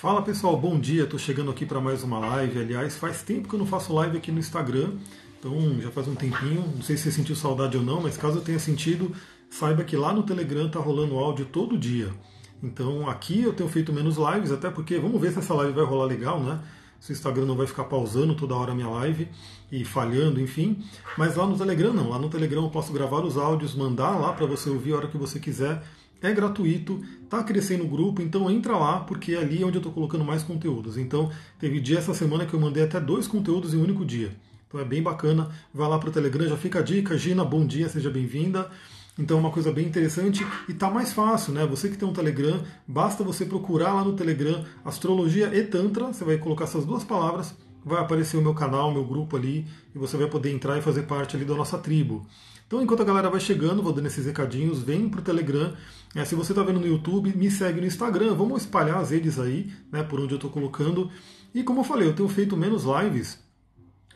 Fala pessoal, bom dia. Estou chegando aqui para mais uma live. Aliás, faz tempo que eu não faço live aqui no Instagram, então já faz um tempinho. Não sei se você sentiu saudade ou não, mas caso tenha sentido, saiba que lá no Telegram tá rolando áudio todo dia. Então aqui eu tenho feito menos lives, até porque vamos ver se essa live vai rolar legal, né? Se o Instagram não vai ficar pausando toda hora a minha live e falhando, enfim. Mas lá no Telegram não. Lá no Telegram eu posso gravar os áudios, mandar lá para você ouvir a hora que você quiser é gratuito, está crescendo o grupo, então entra lá, porque é ali onde eu estou colocando mais conteúdos. Então, teve dia essa semana que eu mandei até dois conteúdos em um único dia. Então é bem bacana. Vai lá para o Telegram, já fica a dica. Gina, bom dia, seja bem-vinda. Então é uma coisa bem interessante e tá mais fácil, né? Você que tem um Telegram, basta você procurar lá no Telegram Astrologia e Tantra, você vai colocar essas duas palavras, vai aparecer o meu canal, o meu grupo ali, e você vai poder entrar e fazer parte ali da nossa tribo. Então, enquanto a galera vai chegando, vou dando esses recadinhos, vem pro Telegram. É, se você está vendo no YouTube, me segue no Instagram. Vamos espalhar as redes aí, né, por onde eu estou colocando. E como eu falei, eu tenho feito menos lives,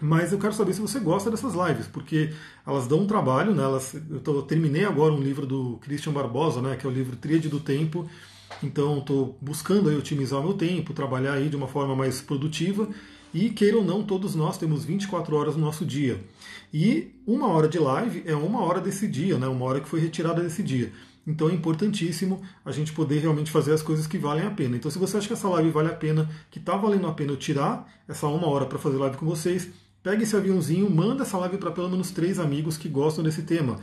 mas eu quero saber se você gosta dessas lives, porque elas dão um trabalho, né? Elas, eu, tô, eu terminei agora um livro do Christian Barbosa, né, que é o livro Tríade do Tempo. Então, estou buscando aí otimizar o meu tempo, trabalhar aí de uma forma mais produtiva. E queira ou não, todos nós temos 24 horas no nosso dia. E uma hora de live é uma hora desse dia, né? uma hora que foi retirada desse dia. Então é importantíssimo a gente poder realmente fazer as coisas que valem a pena. Então, se você acha que essa live vale a pena, que está valendo a pena eu tirar essa uma hora para fazer live com vocês, pegue esse aviãozinho, manda essa live para pelo menos três amigos que gostam desse tema.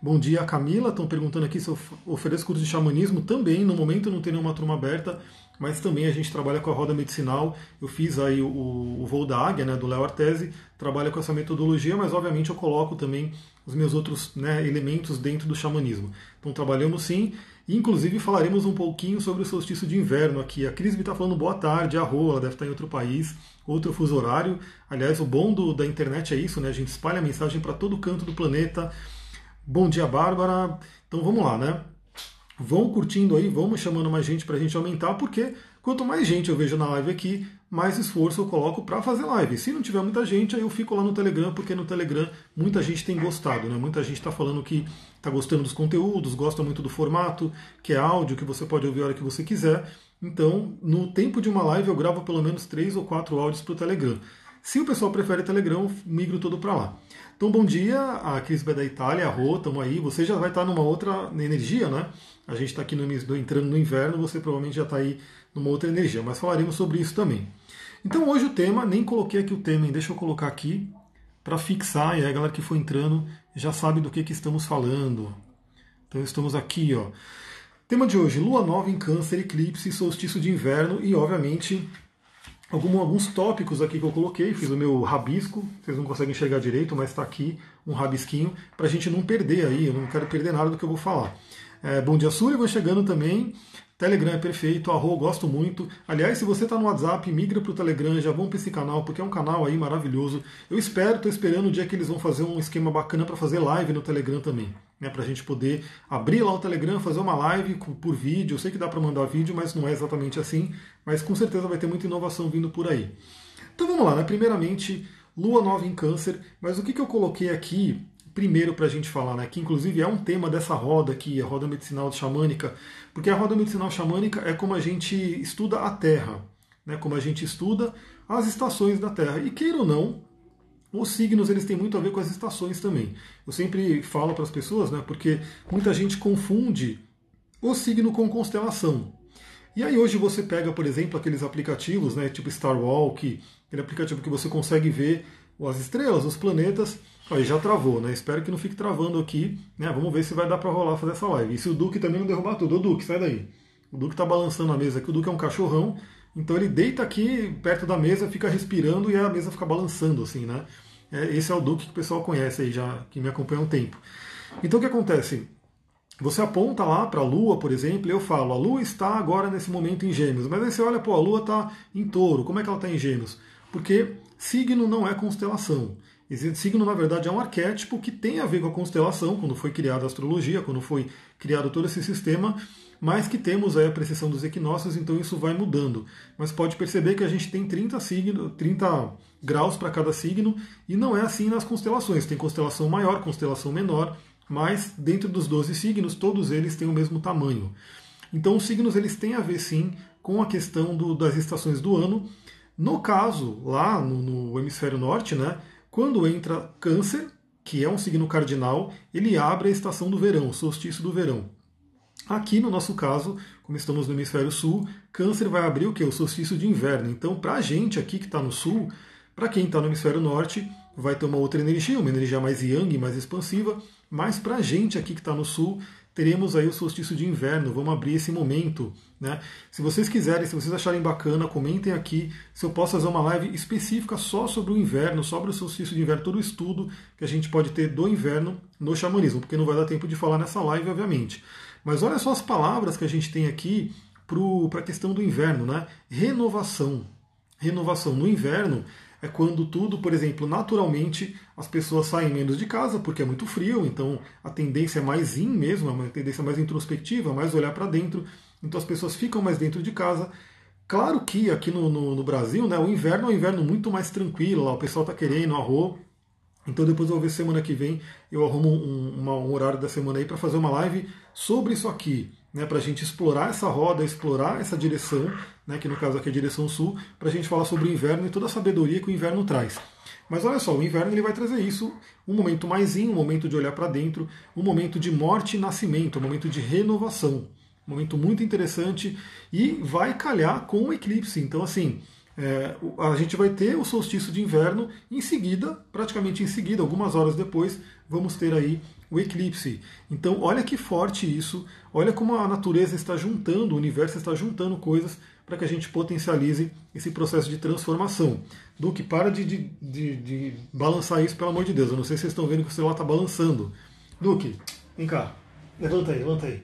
Bom dia, Camila. Estão perguntando aqui se eu ofereço curso de xamanismo. Também, no momento não tem nenhuma turma aberta, mas também a gente trabalha com a roda medicinal. Eu fiz aí o, o voo da águia, né, do Léo Artesi, trabalha com essa metodologia, mas obviamente eu coloco também os meus outros né, elementos dentro do xamanismo. Então trabalhamos sim, e inclusive falaremos um pouquinho sobre o solstício de inverno aqui. A Cris me está falando boa tarde, a Rô, ela deve estar em outro país, outro fuso horário. Aliás, o bom do, da internet é isso, né? A gente espalha a mensagem para todo canto do planeta. Bom dia, Bárbara. Então vamos lá, né? Vão curtindo aí, vamos chamando mais gente para a gente aumentar, porque quanto mais gente eu vejo na live aqui, mais esforço eu coloco para fazer live. Se não tiver muita gente, aí eu fico lá no Telegram, porque no Telegram muita gente tem gostado, né? Muita gente está falando que está gostando dos conteúdos, gosta muito do formato, que é áudio, que você pode ouvir a hora que você quiser. Então, no tempo de uma live, eu gravo pelo menos três ou quatro áudios para o Telegram. Se o pessoal prefere Telegram, eu migro todo para lá. Então, bom dia, a Cris da Itália, a Rô, estamos aí. Você já vai estar numa outra energia, né? A gente está aqui no, entrando no inverno, você provavelmente já está aí numa outra energia, mas falaremos sobre isso também. Então, hoje o tema, nem coloquei aqui o tema, deixa eu colocar aqui para fixar, e aí a galera que for entrando já sabe do que, que estamos falando. Então, estamos aqui, ó. Tema de hoje: Lua nova em Câncer, eclipse, solstício de inverno e, obviamente, alguns tópicos aqui que eu coloquei, fiz o meu rabisco, vocês não conseguem enxergar direito, mas está aqui um rabisquinho, para a gente não perder aí, eu não quero perder nada do que eu vou falar. É, bom dia, Sullivan, chegando também. Telegram é perfeito, Arro, gosto muito. Aliás, se você está no WhatsApp, migra para o Telegram, já vão para esse canal, porque é um canal aí maravilhoso. Eu espero, estou esperando o dia que eles vão fazer um esquema bacana para fazer live no Telegram também. Né, para a gente poder abrir lá o Telegram, fazer uma live por vídeo. Eu sei que dá para mandar vídeo, mas não é exatamente assim. Mas com certeza vai ter muita inovação vindo por aí. Então vamos lá, né? Primeiramente, Lua Nova em Câncer. Mas o que, que eu coloquei aqui primeiro para a gente falar, né, que inclusive é um tema dessa roda aqui, a roda medicinal xamânica, porque a roda medicinal xamânica é como a gente estuda a Terra, né, como a gente estuda as estações da Terra. E queira ou não, os signos eles têm muito a ver com as estações também. Eu sempre falo para as pessoas, né, porque muita gente confunde o signo com constelação. E aí hoje você pega, por exemplo, aqueles aplicativos, né, tipo Star Walk, aquele aplicativo que você consegue ver as estrelas, os planetas, Aí já travou, né? Espero que não fique travando aqui, né? Vamos ver se vai dar para rolar fazer essa live. E se o Duque também não derrubar tudo. Ô Duque, sai daí. O Duque tá balançando a mesa aqui. O Duque é um cachorrão, então ele deita aqui perto da mesa, fica respirando e a mesa fica balançando, assim, né? É, esse é o Duque que o pessoal conhece aí, já que me acompanha há um tempo. Então o que acontece? Você aponta lá para a Lua, por exemplo, e eu falo, a Lua está agora nesse momento em Gêmeos. Mas aí você olha, pô, a Lua está em Touro. Como é que ela está em Gêmeos? Porque signo não é constelação. Signo, na verdade, é um arquétipo que tem a ver com a constelação, quando foi criada a astrologia, quando foi criado todo esse sistema, mas que temos aí a precessão dos equinócios, então isso vai mudando. Mas pode perceber que a gente tem 30, signo, 30 graus para cada signo, e não é assim nas constelações. Tem constelação maior, constelação menor, mas dentro dos 12 signos, todos eles têm o mesmo tamanho. Então os signos eles têm a ver sim com a questão do, das estações do ano. No caso, lá no, no hemisfério norte, né, quando entra Câncer, que é um signo cardinal, ele abre a estação do verão, o solstício do verão. Aqui no nosso caso, como estamos no hemisfério sul, Câncer vai abrir o que? O solstício de inverno. Então, para a gente aqui que está no sul, para quem está no hemisfério norte, vai ter uma outra energia, uma energia mais yang, mais expansiva. Mas para a gente aqui que está no sul, teremos aí o solstício de inverno. Vamos abrir esse momento. Né? Se vocês quiserem, se vocês acharem bacana, comentem aqui se eu posso fazer uma live específica só sobre o inverno, sobre o solstício de inverno, todo o estudo que a gente pode ter do inverno no xamanismo, porque não vai dar tempo de falar nessa live, obviamente. Mas olha só as palavras que a gente tem aqui para a questão do inverno, né? Renovação. Renovação. No inverno, é quando tudo, por exemplo, naturalmente as pessoas saem menos de casa porque é muito frio, então a tendência é mais in mesmo, é uma tendência mais introspectiva, mais olhar para dentro, então as pessoas ficam mais dentro de casa. Claro que aqui no, no, no Brasil, né, o inverno é um inverno muito mais tranquilo, lá o pessoal está querendo arroz, então depois eu vou ver semana que vem, eu arrumo um, um horário da semana aí para fazer uma live sobre isso aqui, né, para a gente explorar essa roda, explorar essa direção, né, que no caso aqui é a direção sul, para a gente falar sobre o inverno e toda a sabedoria que o inverno traz. Mas olha só, o inverno ele vai trazer isso, um momento mais in, um momento de olhar para dentro, um momento de morte e nascimento, um momento de renovação. Um momento muito interessante e vai calhar com o eclipse. Então, assim, é, a gente vai ter o solstício de inverno, em seguida, praticamente em seguida, algumas horas depois, vamos ter aí o eclipse. Então, olha que forte isso, olha como a natureza está juntando, o universo está juntando coisas para que a gente potencialize esse processo de transformação. Duque, para de, de, de, de, balançar isso, pelo amor de Deus. Eu não sei se vocês estão vendo que o celular está balançando. Duque, vem cá. Levanta aí, levanta aí.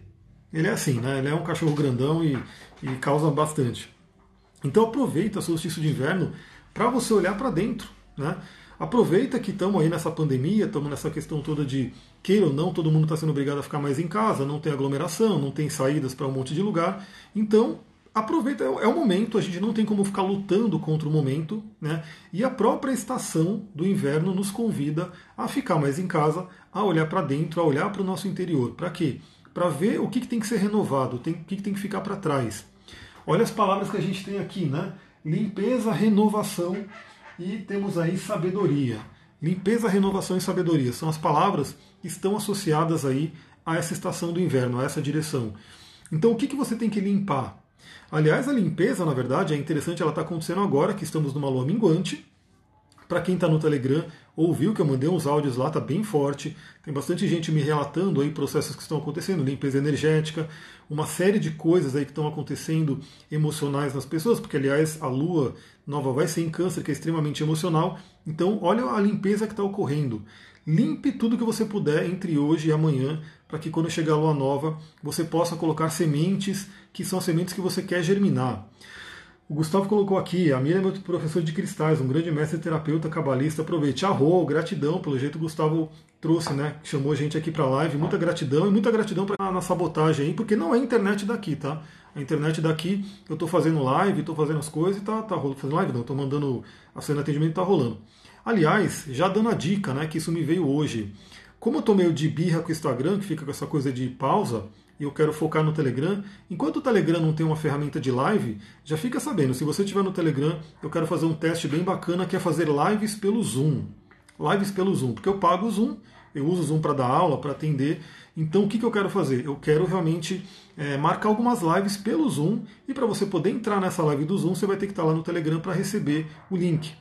Ele é assim, né? Ele é um cachorro grandão e, e causa bastante. Então aproveita o solstício de inverno para você olhar para dentro, né? Aproveita que estamos aí nessa pandemia, estamos nessa questão toda de queira ou não, todo mundo está sendo obrigado a ficar mais em casa, não tem aglomeração, não tem saídas para um monte de lugar. Então aproveita, é, é o momento, a gente não tem como ficar lutando contra o momento, né? E a própria estação do inverno nos convida a ficar mais em casa, a olhar para dentro, a olhar para o nosso interior. Para quê? Para ver o que, que, tem que ser renovado, tem, o que, que tem que ficar para trás. Olha as palavras que a gente tem aqui, né? Limpeza, renovação e temos aí sabedoria. Limpeza, renovação e sabedoria são as palavras que estão associadas aí a essa estação do inverno, a essa direção. Então, o que, que você tem que limpar? Aliás, a limpeza, na verdade, é interessante, ela está acontecendo agora que estamos numa lua minguante. Para quem está no Telegram, ouviu que eu mandei uns áudios lá, está bem forte. Tem bastante gente me relatando aí processos que estão acontecendo, limpeza energética, uma série de coisas aí que estão acontecendo emocionais nas pessoas, porque aliás a lua nova vai ser em câncer, que é extremamente emocional. Então, olha a limpeza que está ocorrendo. Limpe tudo que você puder entre hoje e amanhã, para que quando chegar a lua nova você possa colocar sementes que são sementes que você quer germinar. O Gustavo colocou aqui, a Miriam é meu professor de cristais, um grande mestre terapeuta cabalista. Aproveite. Arro, gratidão, pelo jeito o Gustavo trouxe, né? Chamou a gente aqui para live. Muita gratidão e muita gratidão pra, na sabotagem aí, porque não é internet daqui, tá? A internet daqui, eu estou fazendo live, estou fazendo as coisas e tá, tá rolando. Fazendo live não, estou mandando a cena de atendimento tá rolando. Aliás, já dando a dica, né, que isso me veio hoje. Como eu estou meio de birra com o Instagram, que fica com essa coisa de pausa, e eu quero focar no Telegram, enquanto o Telegram não tem uma ferramenta de live, já fica sabendo, se você estiver no Telegram, eu quero fazer um teste bem bacana que é fazer lives pelo Zoom. Lives pelo Zoom, porque eu pago o Zoom, eu uso o Zoom para dar aula, para atender. Então o que, que eu quero fazer? Eu quero realmente é, marcar algumas lives pelo Zoom e para você poder entrar nessa live do Zoom, você vai ter que estar lá no Telegram para receber o link.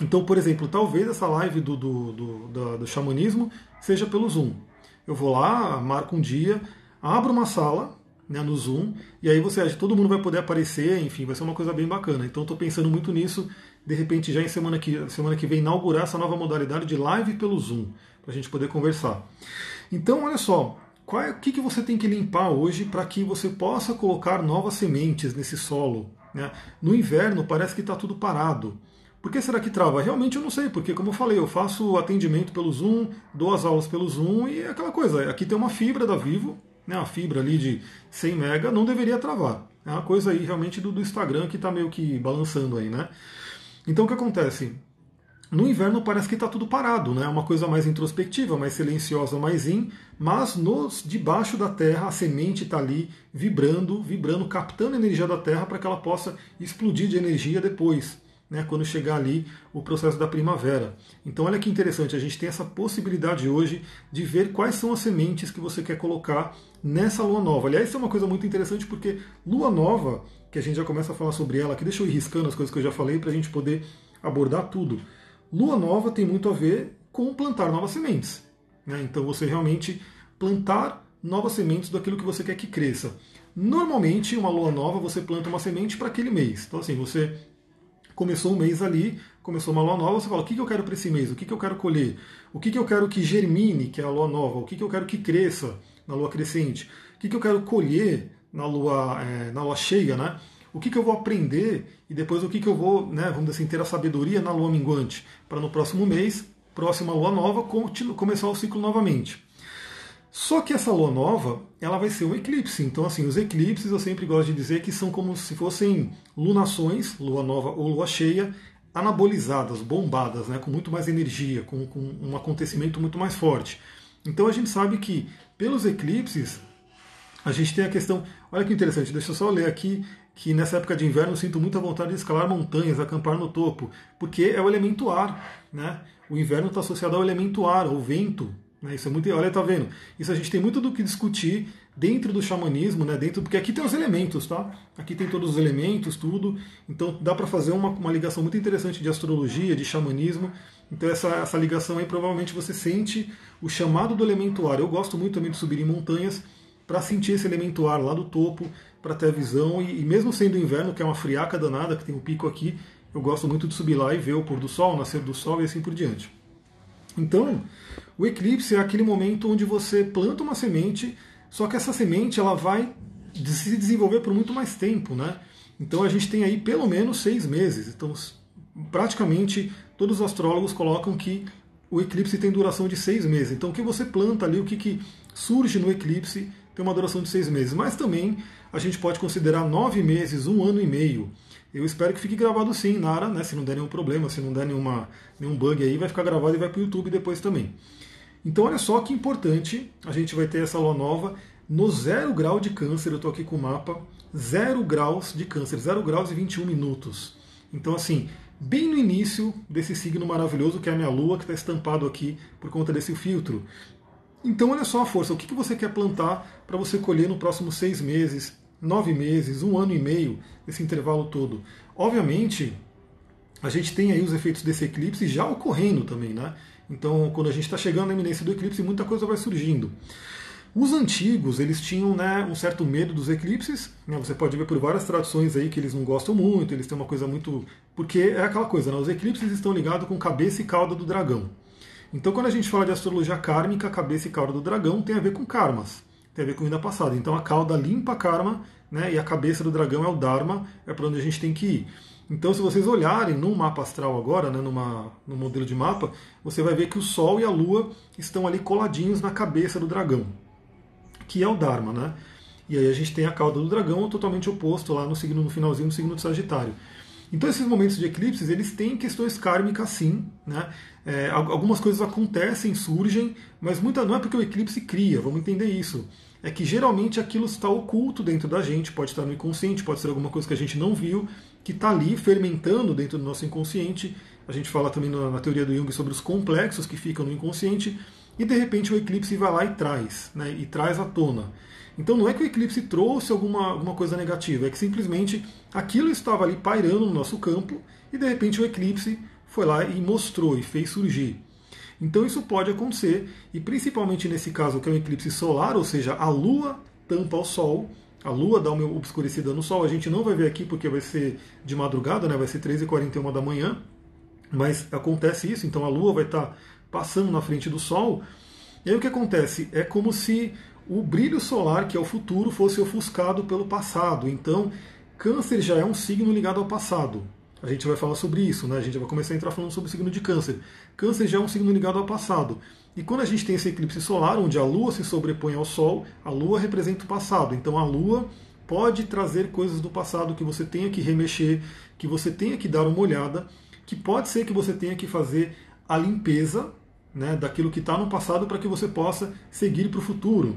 Então, por exemplo, talvez essa live do, do, do, do, do xamanismo seja pelo Zoom. Eu vou lá, marco um dia, abro uma sala né, no Zoom, e aí você todo mundo vai poder aparecer, enfim, vai ser uma coisa bem bacana. Então estou pensando muito nisso, de repente já em semana que, semana que vem inaugurar essa nova modalidade de live pelo Zoom, para a gente poder conversar. Então, olha só, qual é, o que, que você tem que limpar hoje para que você possa colocar novas sementes nesse solo? Né? No inverno parece que está tudo parado. Por que será que trava? Realmente eu não sei, porque como eu falei, eu faço atendimento pelo Zoom, dou as aulas pelo Zoom e é aquela coisa, aqui tem uma fibra da Vivo, né, uma fibra ali de 100 mega, não deveria travar. É uma coisa aí realmente do, do Instagram que está meio que balançando aí, né? Então o que acontece? no inverno parece que está tudo parado, né? Uma coisa mais introspectiva, mais silenciosa, mais in, mas nos debaixo da Terra a semente está ali vibrando, vibrando, captando a energia da Terra para que ela possa explodir de energia depois, né? Quando chegar ali o processo da primavera. Então olha que interessante, a gente tem essa possibilidade hoje de ver quais são as sementes que você quer colocar nessa lua nova. Aliás, isso é uma coisa muito interessante porque lua nova, que a gente já começa a falar sobre ela aqui, deixa eu ir riscando as coisas que eu já falei para a gente poder abordar tudo. Lua nova tem muito a ver com plantar novas sementes. Né? Então você realmente plantar novas sementes daquilo que você quer que cresça. Normalmente, uma lua nova, você planta uma semente para aquele mês. Então, assim, você começou um mês ali, começou uma lua nova, você fala: o que, que eu quero para esse mês? O que, que eu quero colher? O que, que eu quero que germine, que é a lua nova? O que, que eu quero que cresça na lua crescente? O que, que eu quero colher na lua, é, na lua cheia, né? o que, que eu vou aprender e depois o que, que eu vou, né, vamos dizer assim, ter a sabedoria na lua minguante, para no próximo mês, próxima lua nova, começar o ciclo novamente. Só que essa lua nova, ela vai ser um eclipse. Então, assim, os eclipses eu sempre gosto de dizer que são como se fossem lunações, lua nova ou lua cheia, anabolizadas, bombadas, né, com muito mais energia, com, com um acontecimento muito mais forte. Então a gente sabe que pelos eclipses a gente tem a questão. Olha que interessante, deixa eu só ler aqui que nessa época de inverno eu sinto muita vontade de escalar montanhas, acampar no topo, porque é o elemento ar, né? O inverno está associado ao elemento ar, ao vento. Né? Isso é muito. Olha, tá vendo? Isso a gente tem muito do que discutir dentro do xamanismo, né? Dentro, porque aqui tem os elementos, tá? Aqui tem todos os elementos, tudo. Então dá para fazer uma, uma ligação muito interessante de astrologia, de xamanismo. Então essa, essa ligação aí provavelmente você sente o chamado do elemento ar. Eu gosto muito também de subir em montanhas para sentir esse elemento ar lá do topo, para ter a visão. E, e, mesmo sendo inverno, que é uma friaca danada, que tem um pico aqui, eu gosto muito de subir lá e ver o pôr do sol, o nascer do sol e assim por diante. Então, o eclipse é aquele momento onde você planta uma semente, só que essa semente ela vai se desenvolver por muito mais tempo, né? Então a gente tem aí pelo menos seis meses. Então, praticamente todos os astrólogos colocam que o eclipse tem duração de seis meses. Então, o que você planta ali, o que, que surge no eclipse, tem uma duração de seis meses. Mas também a gente pode considerar nove meses, um ano e meio. Eu espero que fique gravado sim, Nara, né? Se não der nenhum problema, se não der nenhuma, nenhum bug aí, vai ficar gravado e vai para o YouTube depois também. Então olha só que importante, a gente vai ter essa lua nova no zero grau de câncer, eu estou aqui com o mapa, zero graus de câncer, zero graus e 21 minutos. Então assim, bem no início desse signo maravilhoso que é a minha lua, que está estampado aqui por conta desse filtro. Então, olha só a força. O que você quer plantar para você colher no próximo seis meses, nove meses, um ano e meio, esse intervalo todo? Obviamente, a gente tem aí os efeitos desse eclipse já ocorrendo também, né? Então, quando a gente está chegando na iminência do eclipse, muita coisa vai surgindo. Os antigos, eles tinham né, um certo medo dos eclipses. Né? Você pode ver por várias traduções aí que eles não gostam muito, eles têm uma coisa muito. Porque é aquela coisa, né? Os eclipses estão ligados com cabeça e cauda do dragão. Então, quando a gente fala de astrologia kármica, a cabeça e cauda do dragão tem a ver com karmas, tem a ver com vida passada. Então, a cauda limpa a karma, né, e a cabeça do dragão é o dharma, é para onde a gente tem que ir. Então, se vocês olharem no mapa astral agora, né, numa, no modelo de mapa, você vai ver que o Sol e a Lua estão ali coladinhos na cabeça do dragão, que é o Dharma, né? E aí a gente tem a cauda do dragão totalmente oposto lá no signo no finalzinho do signo de Sagitário. Então esses momentos de eclipses eles têm questões kármicas sim, né? É, algumas coisas acontecem, surgem, mas muita não é porque o eclipse cria, vamos entender isso. É que geralmente aquilo está oculto dentro da gente, pode estar no inconsciente, pode ser alguma coisa que a gente não viu, que está ali fermentando dentro do nosso inconsciente. A gente fala também na, teoria do Jung sobre os complexos que ficam no inconsciente, e de repente o eclipse vai lá e traz, né? E traz à tona. Então não é que o eclipse trouxe alguma, alguma coisa negativa, é que simplesmente aquilo estava ali pairando no nosso campo e de repente o eclipse foi lá e mostrou e fez surgir. Então isso pode acontecer, e principalmente nesse caso que é um eclipse solar, ou seja, a Lua tampa o Sol, a Lua dá uma obscurecida no Sol, a gente não vai ver aqui porque vai ser de madrugada, né? vai ser 13h41 da manhã, mas acontece isso, então a Lua vai estar passando na frente do Sol, e aí o que acontece? É como se o brilho solar, que é o futuro, fosse ofuscado pelo passado. Então, Câncer já é um signo ligado ao passado. A gente vai falar sobre isso, né? A gente vai começar a entrar falando sobre o signo de Câncer. Câncer já é um signo ligado ao passado. E quando a gente tem esse eclipse solar, onde a Lua se sobrepõe ao Sol, a Lua representa o passado. Então a Lua pode trazer coisas do passado que você tenha que remexer, que você tenha que dar uma olhada. que pode ser que você tenha que fazer a limpeza né, daquilo que está no passado para que você possa seguir para o futuro.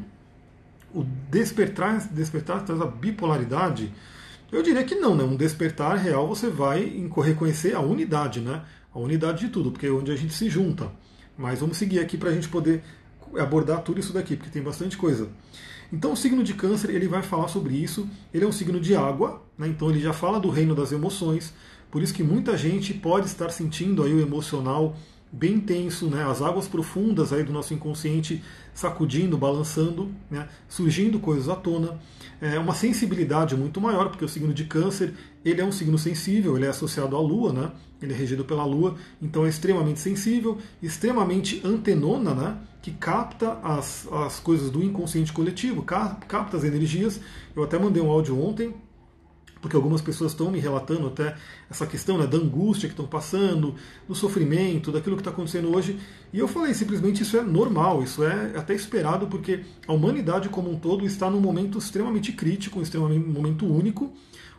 O despertar, despertar traz a bipolaridade. Eu diria que não, né? Um despertar real você vai reconhecer a unidade, né? A unidade de tudo, porque é onde a gente se junta. Mas vamos seguir aqui para a gente poder abordar tudo isso daqui, porque tem bastante coisa. Então o signo de câncer ele vai falar sobre isso. Ele é um signo de água, né? então ele já fala do reino das emoções. Por isso que muita gente pode estar sentindo aí o emocional bem tenso, né? as águas profundas aí do nosso inconsciente sacudindo, balançando, né? surgindo coisas à tona. É uma sensibilidade muito maior, porque o signo de câncer ele é um signo sensível, ele é associado à Lua, né? ele é regido pela Lua, então é extremamente sensível, extremamente antenona, né? que capta as, as coisas do inconsciente coletivo, capta as energias. Eu até mandei um áudio ontem porque algumas pessoas estão me relatando até essa questão né, da angústia que estão passando, do sofrimento, daquilo que está acontecendo hoje. E eu falei, simplesmente isso é normal, isso é até esperado, porque a humanidade como um todo está num momento extremamente crítico, um extremamente momento único,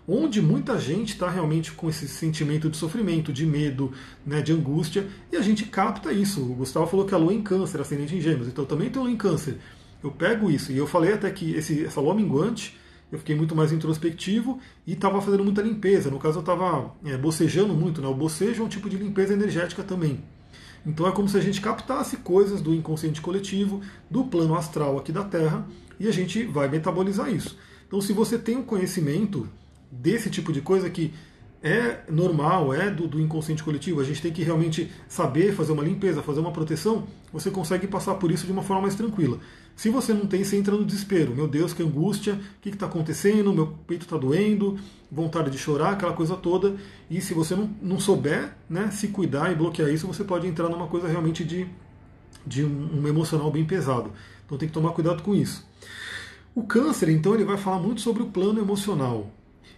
onde muita gente está realmente com esse sentimento de sofrimento, de medo, né, de angústia, e a gente capta isso. O Gustavo falou que a lua é em câncer, ascendente em gêmeos, então também estou em câncer. Eu pego isso, e eu falei até que esse, essa lua minguante eu fiquei muito mais introspectivo e estava fazendo muita limpeza. No caso, eu estava é, bocejando muito. Né? O bocejo é um tipo de limpeza energética também. Então é como se a gente captasse coisas do inconsciente coletivo, do plano astral aqui da Terra, e a gente vai metabolizar isso. Então, se você tem um conhecimento desse tipo de coisa que é normal, é do, do, inconsciente coletivo, a gente tem que realmente saber fazer uma limpeza, fazer uma proteção, você consegue passar por isso de uma forma mais tranquila. Se você não tem, você entra no desespero. Meu Deus, que angústia, o que está acontecendo? Meu peito está doendo, vontade de chorar, aquela coisa toda. E se você não, não souber né, se cuidar e bloquear isso, você pode entrar numa coisa realmente de, de um, um emocional bem pesado. Então tem que tomar cuidado com isso. O câncer, então, ele vai falar muito sobre o plano emocional.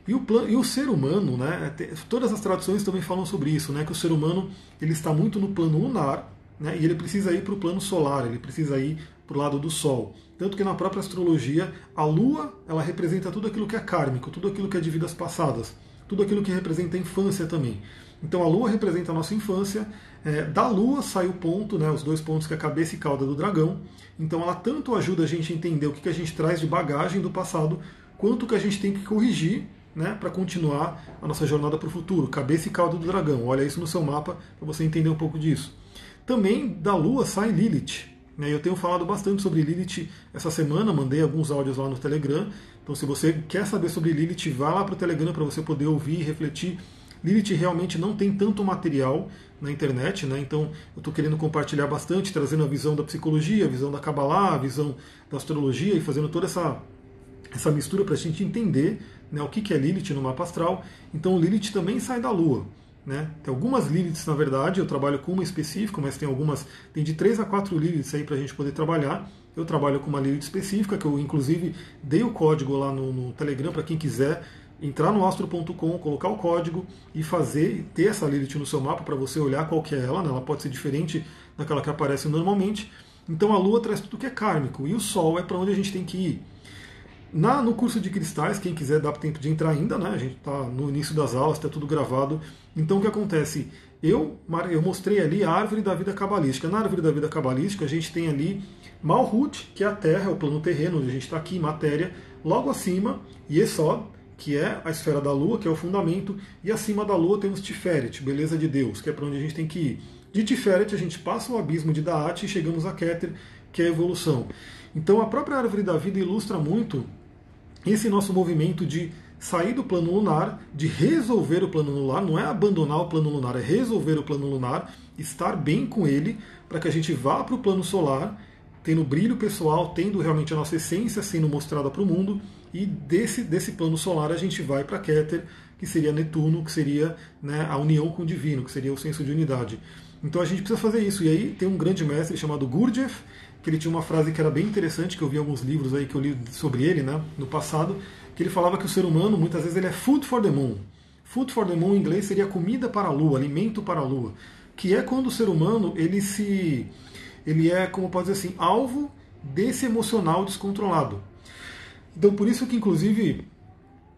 E o, plano, e o ser humano, né, todas as traduções também falam sobre isso, né, que o ser humano ele está muito no plano lunar, né, e ele precisa ir para o plano solar, ele precisa ir para o lado do Sol. Tanto que na própria astrologia, a Lua ela representa tudo aquilo que é kármico, tudo aquilo que é de vidas passadas, tudo aquilo que representa a infância também. Então a Lua representa a nossa infância. É, da Lua sai o ponto, né, os dois pontos que é a cabeça e cauda do dragão. Então ela tanto ajuda a gente a entender o que, que a gente traz de bagagem do passado, quanto que a gente tem que corrigir né, para continuar a nossa jornada para o futuro. Cabeça e cauda do dragão. Olha isso no seu mapa para você entender um pouco disso. Também da Lua sai Lilith. Né? Eu tenho falado bastante sobre Lilith essa semana, mandei alguns áudios lá no Telegram. Então, se você quer saber sobre Lilith, vá lá para o Telegram para você poder ouvir e refletir. Lilith realmente não tem tanto material na internet, né? então eu estou querendo compartilhar bastante, trazendo a visão da psicologia, a visão da Kabbalah, a visão da astrologia e fazendo toda essa, essa mistura para a gente entender né, o que é Lilith no mapa astral. Então, Lilith também sai da Lua. Né? Tem algumas Liliths, na verdade, eu trabalho com uma específica, mas tem algumas, tem de 3 a 4 Liliths aí para a gente poder trabalhar. Eu trabalho com uma Lilith específica, que eu inclusive dei o código lá no, no Telegram para quem quiser entrar no astro.com, colocar o código e fazer, ter essa Lilith no seu mapa para você olhar qual que é ela, né? ela pode ser diferente daquela que aparece normalmente. Então a Lua traz tudo que é kármico e o Sol é para onde a gente tem que ir. Na, no curso de cristais, quem quiser dá tempo de entrar ainda, né? A gente está no início das aulas, está tudo gravado. Então o que acontece? Eu, eu mostrei ali a árvore da vida cabalística. Na árvore da vida cabalística, a gente tem ali Malhut, que é a Terra, é o plano terreno, onde a gente está aqui, matéria. Logo acima, Yesod, que é a esfera da Lua, que é o fundamento. E acima da Lua temos Tiferet, beleza de Deus, que é para onde a gente tem que ir. De Tiferet, a gente passa o abismo de Daat e chegamos a Keter, que é a evolução. Então a própria árvore da vida ilustra muito esse nosso movimento de sair do plano lunar, de resolver o plano lunar, não é abandonar o plano lunar, é resolver o plano lunar, estar bem com ele, para que a gente vá para o plano solar, tendo brilho pessoal, tendo realmente a nossa essência sendo mostrada para o mundo, e desse, desse plano solar a gente vai para Keter, que seria Netuno, que seria né, a união com o divino, que seria o senso de unidade. Então a gente precisa fazer isso. E aí tem um grande mestre chamado Gurdjieff, que ele tinha uma frase que era bem interessante, que eu vi alguns livros aí que eu li sobre ele, né, no passado, que ele falava que o ser humano, muitas vezes, ele é food for the moon. Food for the moon em inglês seria comida para a lua, alimento para a lua, que é quando o ser humano, ele se ele é, como pode dizer assim, alvo desse emocional descontrolado. Então, por isso que, inclusive,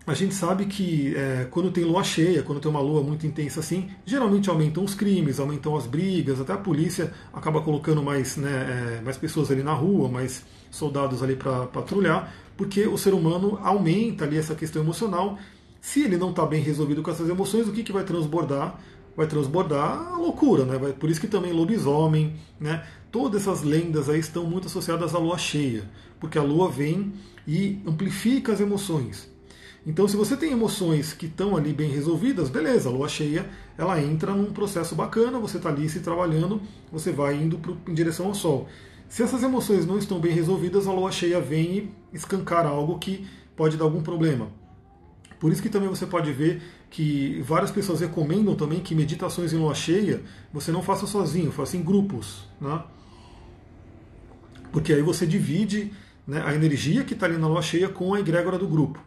a gente sabe que é, quando tem lua cheia, quando tem uma lua muito intensa assim, geralmente aumentam os crimes, aumentam as brigas, até a polícia acaba colocando mais, né, é, mais pessoas ali na rua, mais soldados ali para patrulhar, porque o ser humano aumenta ali essa questão emocional. Se ele não está bem resolvido com essas emoções, o que, que vai transbordar? Vai transbordar a loucura, né? Vai, por isso que também lobisomem, né? Todas essas lendas aí estão muito associadas à lua cheia, porque a lua vem e amplifica as emoções. Então, se você tem emoções que estão ali bem resolvidas, beleza, a lua cheia ela entra num processo bacana, você está ali se trabalhando, você vai indo pro, em direção ao sol. Se essas emoções não estão bem resolvidas, a lua cheia vem e escancar algo que pode dar algum problema. Por isso que também você pode ver que várias pessoas recomendam também que meditações em lua cheia você não faça sozinho, faça em grupos. Né? Porque aí você divide né, a energia que está ali na lua cheia com a egrégora do grupo.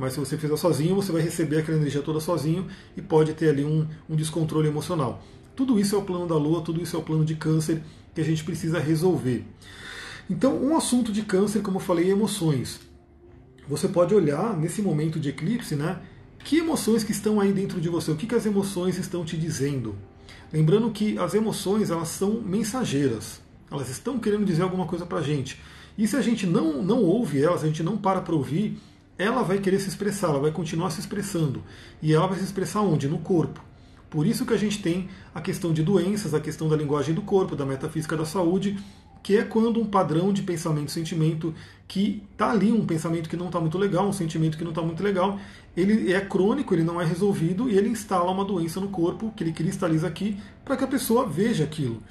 Mas se você fizer sozinho, você vai receber aquela energia toda sozinho e pode ter ali um, um descontrole emocional. Tudo isso é o plano da Lua, tudo isso é o plano de câncer que a gente precisa resolver. Então, um assunto de câncer, como eu falei, é emoções. Você pode olhar nesse momento de eclipse, né? Que emoções que estão aí dentro de você? O que, que as emoções estão te dizendo? Lembrando que as emoções elas são mensageiras. Elas estão querendo dizer alguma coisa para gente. E se a gente não, não ouve elas, a gente não para para ouvir, ela vai querer se expressar, ela vai continuar se expressando. E ela vai se expressar onde? No corpo. Por isso que a gente tem a questão de doenças, a questão da linguagem do corpo, da metafísica da saúde, que é quando um padrão de pensamento, sentimento que está ali, um pensamento que não está muito legal, um sentimento que não está muito legal, ele é crônico, ele não é resolvido e ele instala uma doença no corpo, que ele cristaliza aqui, para que a pessoa veja aquilo.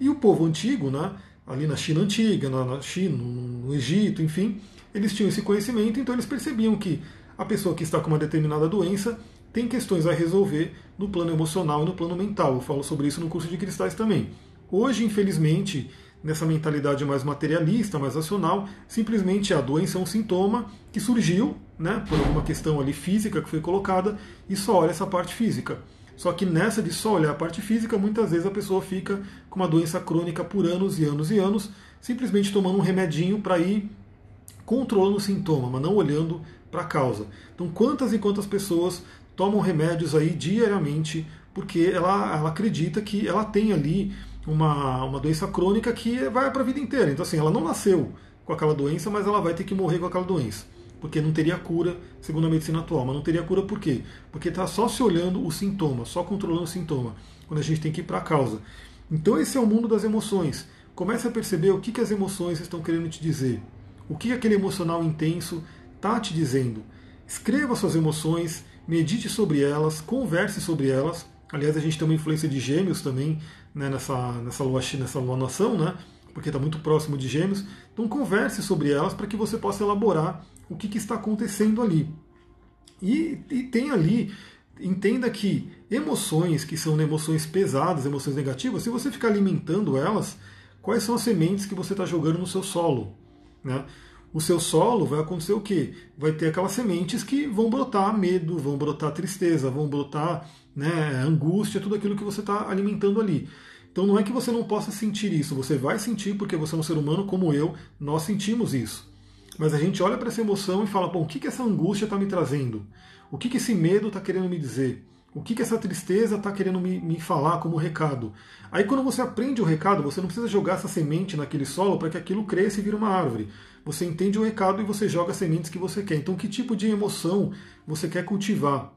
E o povo antigo, né, ali na China antiga, na China, no Egito, enfim, eles tinham esse conhecimento, então eles percebiam que a pessoa que está com uma determinada doença tem questões a resolver no plano emocional e no plano mental. Eu falo sobre isso no curso de cristais também. Hoje, infelizmente, nessa mentalidade mais materialista, mais racional, simplesmente a doença é um sintoma que surgiu né, por alguma questão ali física que foi colocada e só olha essa parte física. Só que nessa de só olhar a parte física, muitas vezes a pessoa fica com uma doença crônica por anos e anos e anos, simplesmente tomando um remedinho para ir controlando o sintoma, mas não olhando para a causa. Então, quantas e quantas pessoas tomam remédios aí diariamente porque ela, ela acredita que ela tem ali uma, uma doença crônica que vai para a vida inteira. Então, assim, ela não nasceu com aquela doença, mas ela vai ter que morrer com aquela doença. Porque não teria cura, segundo a medicina atual. Mas não teria cura por quê? Porque está só se olhando o sintoma, só controlando o sintoma, quando a gente tem que ir para a causa. Então, esse é o mundo das emoções. Comece a perceber o que, que as emoções estão querendo te dizer. O que aquele emocional intenso está te dizendo? Escreva suas emoções, medite sobre elas, converse sobre elas. Aliás, a gente tem uma influência de gêmeos também né, nessa, nessa, lua, nessa lua nação, né? porque está muito próximo de gêmeos. Então converse sobre elas para que você possa elaborar o que, que está acontecendo ali. E, e tem ali, entenda que emoções que são emoções pesadas, emoções negativas, se você ficar alimentando elas, quais são as sementes que você está jogando no seu solo? Né? O seu solo vai acontecer o quê? Vai ter aquelas sementes que vão brotar medo, vão brotar tristeza, vão brotar né, angústia, tudo aquilo que você está alimentando ali. Então não é que você não possa sentir isso, você vai sentir porque você é um ser humano como eu, nós sentimos isso. Mas a gente olha para essa emoção e fala, bom, o que, que essa angústia está me trazendo? O que, que esse medo está querendo me dizer? O que, que essa tristeza está querendo me, me falar como recado? Aí quando você aprende o recado, você não precisa jogar essa semente naquele solo para que aquilo cresça e vire uma árvore. Você entende o recado e você joga as sementes que você quer. Então que tipo de emoção você quer cultivar?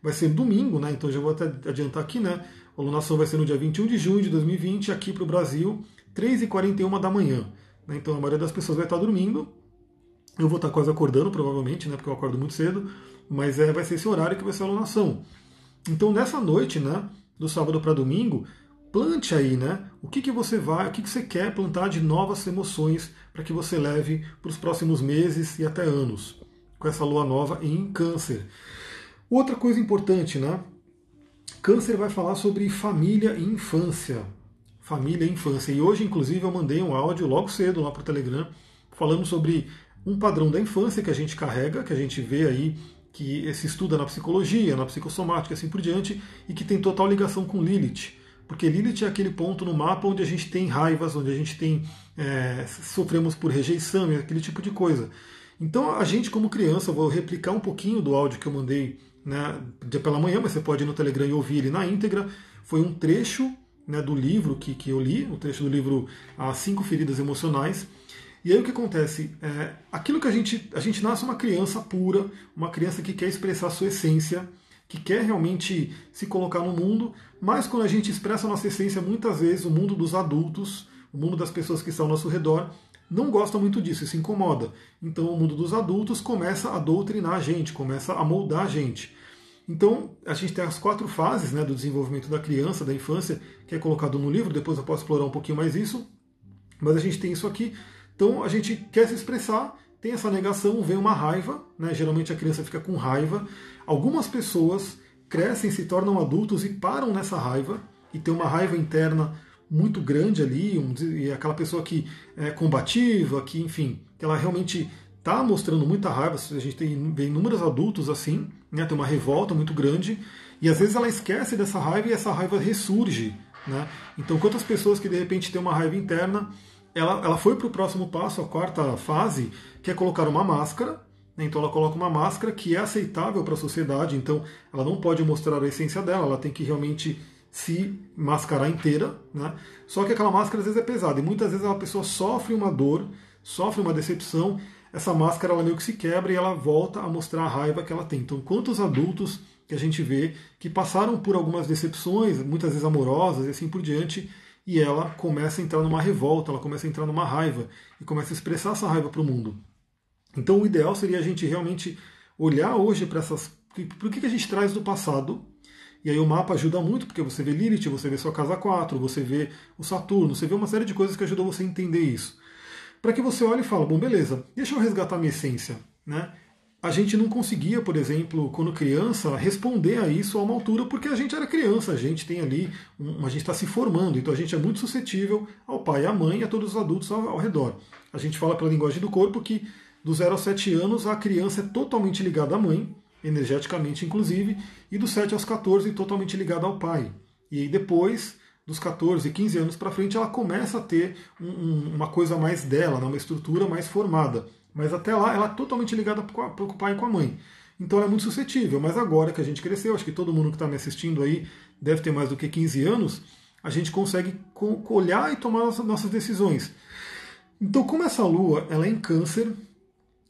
Vai ser domingo, né? Então já vou até adiantar aqui, né? A lunação vai ser no dia 21 de junho de 2020, aqui para o Brasil, 3h41 da manhã. Né? Então a maioria das pessoas vai estar dormindo. Eu vou estar quase acordando, provavelmente, né? Porque eu acordo muito cedo. Mas é, vai ser esse horário que vai ser a lunação. Então nessa noite, né, do sábado para domingo, plante aí, né? O que, que você vai, o que, que você quer plantar de novas emoções para que você leve para os próximos meses e até anos, com essa lua nova em Câncer. Outra coisa importante, né? Câncer vai falar sobre família e infância. Família e infância. E hoje, inclusive, eu mandei um áudio logo cedo lá para o Telegram, falando sobre um padrão da infância que a gente carrega, que a gente vê aí que se estuda na psicologia, na psicossomática, assim por diante, e que tem total ligação com Lilith. Porque Lilith é aquele ponto no mapa onde a gente tem raivas, onde a gente tem é, sofremos por rejeição e aquele tipo de coisa. Então a gente, como criança, eu vou replicar um pouquinho do áudio que eu mandei né, pela manhã, mas você pode ir no Telegram e ouvir ele na íntegra. Foi um trecho né, do livro que, que eu li, o um trecho do livro As Cinco Feridas Emocionais. E aí o que acontece? É, aquilo que a gente. A gente nasce uma criança pura, uma criança que quer expressar a sua essência, que quer realmente se colocar no mundo, mas quando a gente expressa a nossa essência, muitas vezes o mundo dos adultos, o mundo das pessoas que estão ao nosso redor, não gosta muito disso e se incomoda. Então o mundo dos adultos começa a doutrinar a gente, começa a moldar a gente. Então a gente tem as quatro fases né, do desenvolvimento da criança, da infância, que é colocado no livro, depois eu posso explorar um pouquinho mais isso, mas a gente tem isso aqui. Então a gente quer se expressar, tem essa negação, vem uma raiva, né, geralmente a criança fica com raiva. Algumas pessoas crescem, se tornam adultos e param nessa raiva, e tem uma raiva interna muito grande ali, um, e aquela pessoa que é combativa, que enfim, ela realmente está mostrando muita raiva. A gente tem vê inúmeros adultos assim, né, tem uma revolta muito grande, e às vezes ela esquece dessa raiva e essa raiva ressurge. Né? Então, quantas pessoas que de repente têm uma raiva interna, ela, ela foi para o próximo passo, a quarta fase, que é colocar uma máscara. Né? Então, ela coloca uma máscara que é aceitável para a sociedade, então ela não pode mostrar a essência dela, ela tem que realmente se mascarar inteira, né? Só que aquela máscara às vezes é pesada e muitas vezes a pessoa sofre uma dor, sofre uma decepção, essa máscara ela meio que se quebra e ela volta a mostrar a raiva que ela tem. Então, quantos adultos que a gente vê que passaram por algumas decepções, muitas vezes amorosas e assim por diante, e ela começa a entrar numa revolta, ela começa a entrar numa raiva e começa a expressar essa raiva para o mundo. Então, o ideal seria a gente realmente olhar hoje para essas. Por que a gente traz do passado e aí o mapa ajuda muito, porque você vê Lilith, você vê sua casa 4, você vê o Saturno, você vê uma série de coisas que ajudam você a entender isso. Para que você olhe e fale, bom, beleza, deixa eu resgatar minha essência. Né? A gente não conseguia, por exemplo, quando criança, responder a isso a uma altura, porque a gente era criança, a gente tem ali, a gente está se formando, então a gente é muito suscetível ao pai, à mãe e a todos os adultos ao, ao redor. A gente fala pela linguagem do corpo que do 0 aos 7 anos a criança é totalmente ligada à mãe, energeticamente inclusive, e dos 7 aos 14 totalmente ligada ao pai. E aí depois, dos 14, 15 anos para frente, ela começa a ter um, um, uma coisa mais dela, né, uma estrutura mais formada. Mas até lá ela é totalmente ligada para o pai e com a mãe. Então ela é muito suscetível. Mas agora que a gente cresceu, acho que todo mundo que está me assistindo aí deve ter mais do que 15 anos, a gente consegue olhar e tomar as nossas decisões. Então, como essa lua ela é em câncer,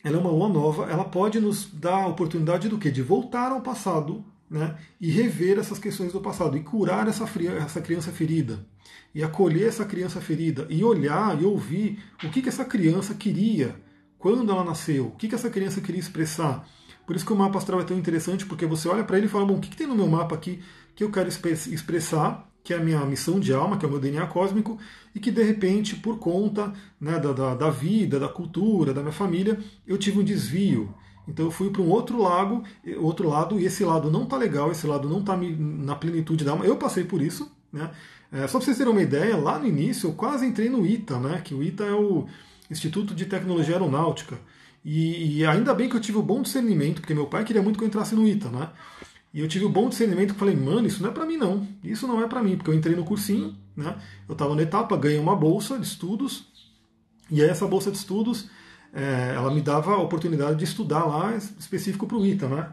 ela é uma lua nova, ela pode nos dar a oportunidade do quê? De voltar ao passado né, e rever essas questões do passado, e curar essa, essa criança ferida, e acolher essa criança ferida, e olhar e ouvir o que, que essa criança queria quando ela nasceu, o que, que essa criança queria expressar. Por isso que o mapa astral é tão interessante, porque você olha para ele e fala, bom, o que, que tem no meu mapa aqui que eu quero expressar que é a minha missão de alma, que é o meu DNA cósmico, e que de repente, por conta né, da, da, da, vida, da cultura, da minha família, eu tive um desvio. Então eu fui para um outro lado, outro lado, e esse lado não está legal, esse lado não está na plenitude da alma. Eu passei por isso. Né? É, só para vocês terem uma ideia, lá no início eu quase entrei no ITA, né, que o ITA é o Instituto de Tecnologia Aeronáutica. E, e ainda bem que eu tive o bom discernimento, porque meu pai queria muito que eu entrasse no ITA, né? E eu tive o bom discernimento que falei, mano, isso não é para mim não. Isso não é para mim, porque eu entrei no cursinho, né? Eu estava na etapa, ganhei uma bolsa de estudos, e aí essa bolsa de estudos, é, ela me dava a oportunidade de estudar lá específico para o ITA, né?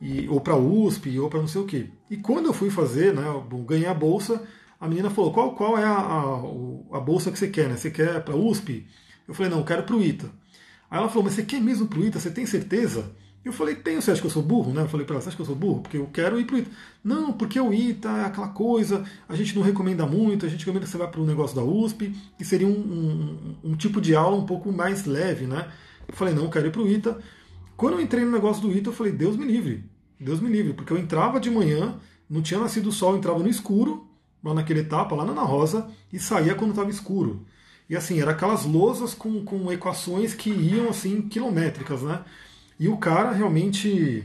E, ou para USP, ou para não sei o quê. E quando eu fui fazer, né, ganhei a bolsa, a menina falou, qual, qual é a, a, a bolsa que você quer, né? Você quer para USP? Eu falei, não, eu quero para o ITA. Aí ela falou, mas você quer mesmo para o ITA? Você tem certeza? Eu falei, tenho, você acha que eu sou burro? Né? Eu falei para ela, você acha que eu sou burro? Porque eu quero ir para o ITA. Não, porque o ITA é aquela coisa, a gente não recomenda muito, a gente recomenda que você vá para o negócio da USP, que seria um, um, um, tipo de aula um pouco mais leve, né? Eu falei, não, eu quero ir para o ITA. Quando eu entrei no negócio do ITA, eu falei, Deus me livre, Deus me livre, porque eu entrava de manhã, não tinha nascido o sol, entrava no escuro, lá naquela etapa, lá na Ana Rosa, e saía quando estava escuro. E assim, era aquelas lousas com, com equações que iam assim, quilométricas, né? E o cara realmente,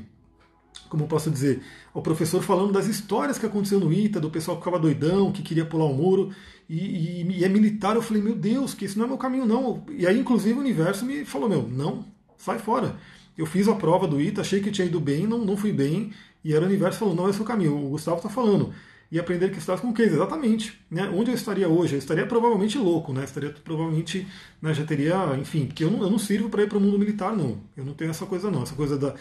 como eu posso dizer, o professor falando das histórias que aconteceu no ITA, do pessoal que ficava doidão, que queria pular o muro, e, e, e, é militar, eu falei, meu Deus, que isso não é meu caminho, não. E aí, inclusive, o universo me falou, meu, não, sai fora. Eu fiz a prova do ITA, achei que tinha ido bem, não, não fui bem, e era o universo falou, não, é o caminho. O Gustavo está falando, e aprender que estás com case. Exatamente. Né? Onde eu estaria hoje? Eu estaria provavelmente louco, né? Estaria provavelmente, né, já teria, enfim, porque eu não, eu não sirvo para ir para o mundo militar, não. Eu não tenho essa coisa, não. Essa coisa da,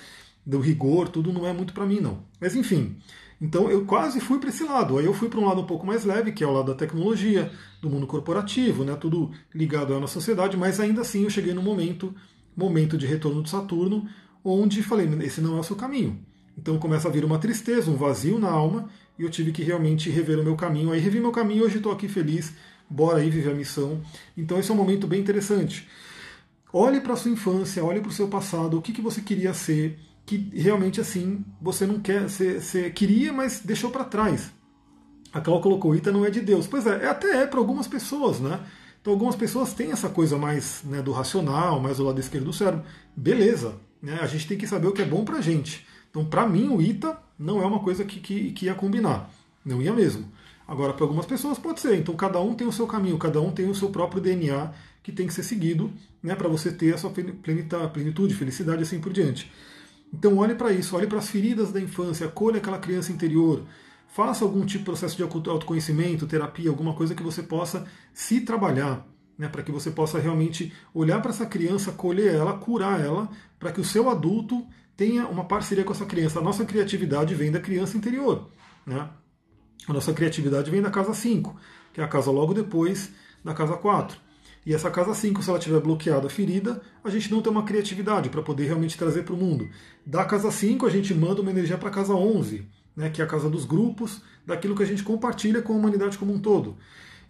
do rigor, tudo não é muito para mim, não. Mas enfim. Então eu quase fui para esse lado. Aí eu fui para um lado um pouco mais leve, que é o lado da tecnologia, do mundo corporativo, né? Tudo ligado à nossa sociedade, mas ainda assim eu cheguei no momento, momento de retorno de Saturno, onde falei, esse não é o seu caminho. Então começa a vir uma tristeza, um vazio na alma, e eu tive que realmente rever o meu caminho. Aí revi meu caminho, hoje estou aqui feliz, bora aí viver a missão. Então esse é um momento bem interessante. Olhe para a sua infância, olhe para o seu passado, o que, que você queria ser, que realmente assim você não quer, você, queria, mas deixou para trás. A Cláudia colocou, Ita não é de Deus. Pois é, até é para algumas pessoas, né? Então algumas pessoas têm essa coisa mais né, do racional, mais do lado esquerdo do cérebro. Beleza, né? a gente tem que saber o que é bom para gente. Então, para mim, o ITA não é uma coisa que, que, que ia combinar. Não ia mesmo. Agora, para algumas pessoas pode ser. Então, cada um tem o seu caminho, cada um tem o seu próprio DNA que tem que ser seguido né, para você ter a sua plenitude, felicidade e assim por diante. Então, olhe para isso, olhe para as feridas da infância, acolha aquela criança interior, faça algum tipo de processo de autoconhecimento, terapia, alguma coisa que você possa se trabalhar, né, para que você possa realmente olhar para essa criança, acolher ela, curar ela, para que o seu adulto tenha uma parceria com essa criança. A nossa criatividade vem da criança interior. Né? A nossa criatividade vem da casa 5, que é a casa logo depois da casa 4. E essa casa 5, se ela estiver bloqueada, ferida, a gente não tem uma criatividade para poder realmente trazer para o mundo. Da casa 5, a gente manda uma energia para a casa 11, né, que é a casa dos grupos, daquilo que a gente compartilha com a humanidade como um todo.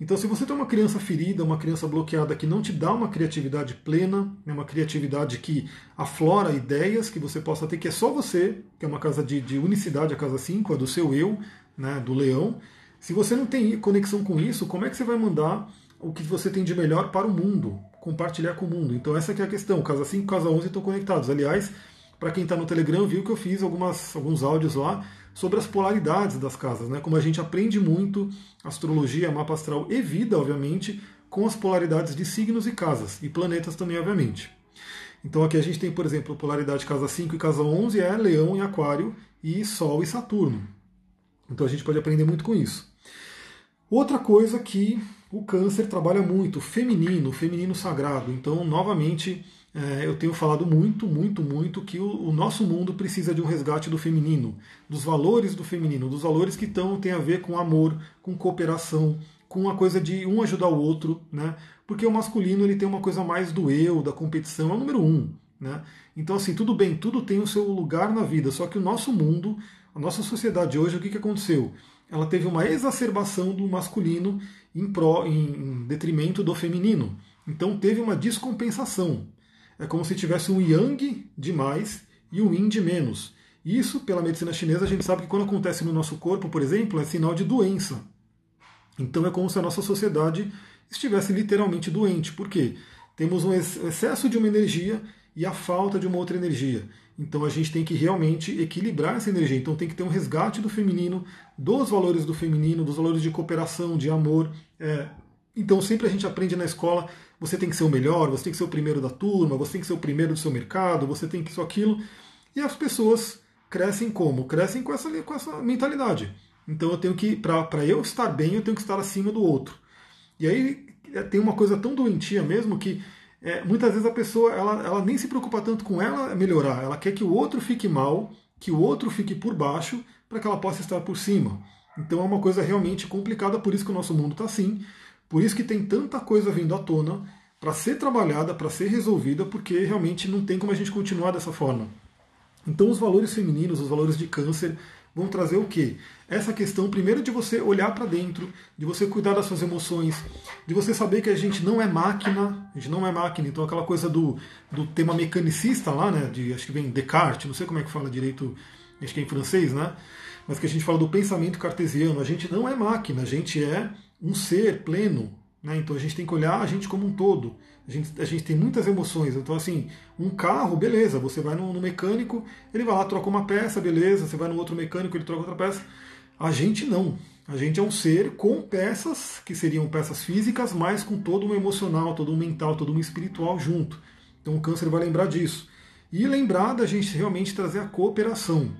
Então, se você tem uma criança ferida, uma criança bloqueada que não te dá uma criatividade plena, né, uma criatividade que aflora ideias que você possa ter, que é só você, que é uma casa de, de unicidade, a casa 5, a do seu eu, né, do leão. Se você não tem conexão com isso, como é que você vai mandar o que você tem de melhor para o mundo, compartilhar com o mundo? Então, essa é a questão. Casa 5 e casa 11 estão conectados. Aliás, para quem está no Telegram, viu que eu fiz algumas, alguns áudios lá sobre as polaridades das casas, né? Como a gente aprende muito astrologia, mapa astral e vida, obviamente, com as polaridades de signos e casas, e planetas também, obviamente. Então aqui a gente tem, por exemplo, polaridade casa 5 e casa 11 é Leão e Aquário e Sol e Saturno. Então a gente pode aprender muito com isso. Outra coisa que o câncer trabalha muito, feminino, feminino sagrado. Então, novamente, eu tenho falado muito, muito, muito que o, nosso mundo precisa de um resgate do feminino, dos valores do feminino, dos valores que estão, têm a ver com amor, com cooperação, com a coisa de um ajudar o outro, né? Porque o masculino ele tem uma coisa mais do eu, da competição, é o número um, né? Então, assim, tudo bem, tudo tem o seu lugar na vida, só que o nosso mundo, a nossa sociedade hoje, o que, que aconteceu? Ela teve uma exacerbação do masculino em, pró, em detrimento do feminino. Então teve uma descompensação é como se tivesse um yang de mais e um yin de menos. Isso, pela medicina chinesa, a gente sabe que quando acontece no nosso corpo, por exemplo, é sinal de doença. Então é como se a nossa sociedade estivesse literalmente doente. Por quê? Temos um excesso de uma energia e a falta de uma outra energia. Então a gente tem que realmente equilibrar essa energia. Então tem que ter um resgate do feminino, dos valores do feminino, dos valores de cooperação, de amor. É, então sempre a gente aprende na escola você tem que ser o melhor, você tem que ser o primeiro da turma, você tem que ser o primeiro do seu mercado, você tem que ser aquilo. E as pessoas crescem como? Crescem com essa, com essa mentalidade. Então eu tenho que, para eu estar bem, eu tenho que estar acima do outro. E aí é, tem uma coisa tão doentia mesmo que é, muitas vezes a pessoa ela, ela nem se preocupa tanto com ela melhorar, ela quer que o outro fique mal, que o outro fique por baixo, para que ela possa estar por cima. Então é uma coisa realmente complicada, por isso que o nosso mundo está assim. Por isso que tem tanta coisa vindo à tona para ser trabalhada, para ser resolvida, porque realmente não tem como a gente continuar dessa forma. Então os valores femininos, os valores de câncer, vão trazer o quê? Essa questão, primeiro, de você olhar para dentro, de você cuidar das suas emoções, de você saber que a gente não é máquina, a gente não é máquina, então aquela coisa do, do tema mecanicista lá, né? De, acho que vem Descartes, não sei como é que fala direito, acho que é em francês, né? Mas que a gente fala do pensamento cartesiano, a gente não é máquina, a gente é um ser pleno. Né? Então a gente tem que olhar a gente como um todo. A gente, a gente tem muitas emoções. Então, assim, um carro, beleza, você vai no, no mecânico, ele vai lá, troca uma peça, beleza, você vai no outro mecânico, ele troca outra peça. A gente não. A gente é um ser com peças, que seriam peças físicas, mas com todo um emocional, todo um mental, todo um espiritual junto. Então o câncer vai lembrar disso. E lembrar da gente realmente trazer a cooperação.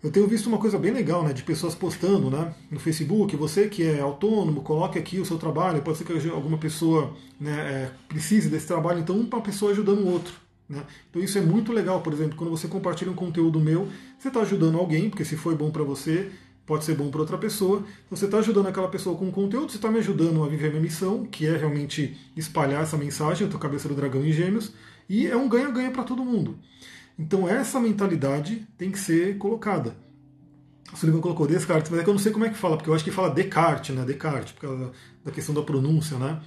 Eu tenho visto uma coisa bem legal, né, de pessoas postando, né, no Facebook. Você que é autônomo, coloque aqui o seu trabalho. Pode ser que alguma pessoa né, é, precise desse trabalho. Então, uma pessoa ajudando o outro. Né? Então, isso é muito legal. Por exemplo, quando você compartilha um conteúdo meu, você está ajudando alguém, porque se foi bom para você, pode ser bom para outra pessoa. Você está ajudando aquela pessoa com conteúdo, você está me ajudando a viver a minha missão, que é realmente espalhar essa mensagem. Estou cabeça do dragão em Gêmeos. E é um ganha-ganha para todo mundo. Então essa mentalidade tem que ser colocada. O Sullivan colocou Descartes, mas é que eu não sei como é que fala, porque eu acho que fala Descartes, né? Descartes, por causa da questão da pronúncia, né?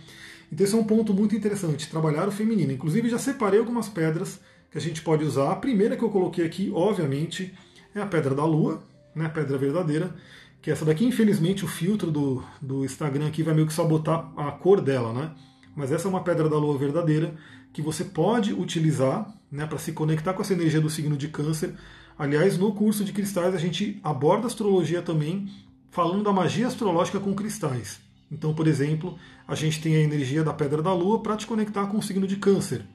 Então esse é um ponto muito interessante, trabalhar o feminino. Inclusive já separei algumas pedras que a gente pode usar. A primeira que eu coloquei aqui, obviamente, é a pedra da lua, né? A pedra verdadeira, que é essa daqui, infelizmente, o filtro do, do Instagram aqui vai meio que sabotar a cor dela, né? Mas essa é uma pedra da lua verdadeira que você pode utilizar né, para se conectar com essa energia do signo de câncer. Aliás, no curso de cristais a gente aborda astrologia também, falando da magia astrológica com cristais. Então, por exemplo, a gente tem a energia da pedra da lua para te conectar com o signo de câncer.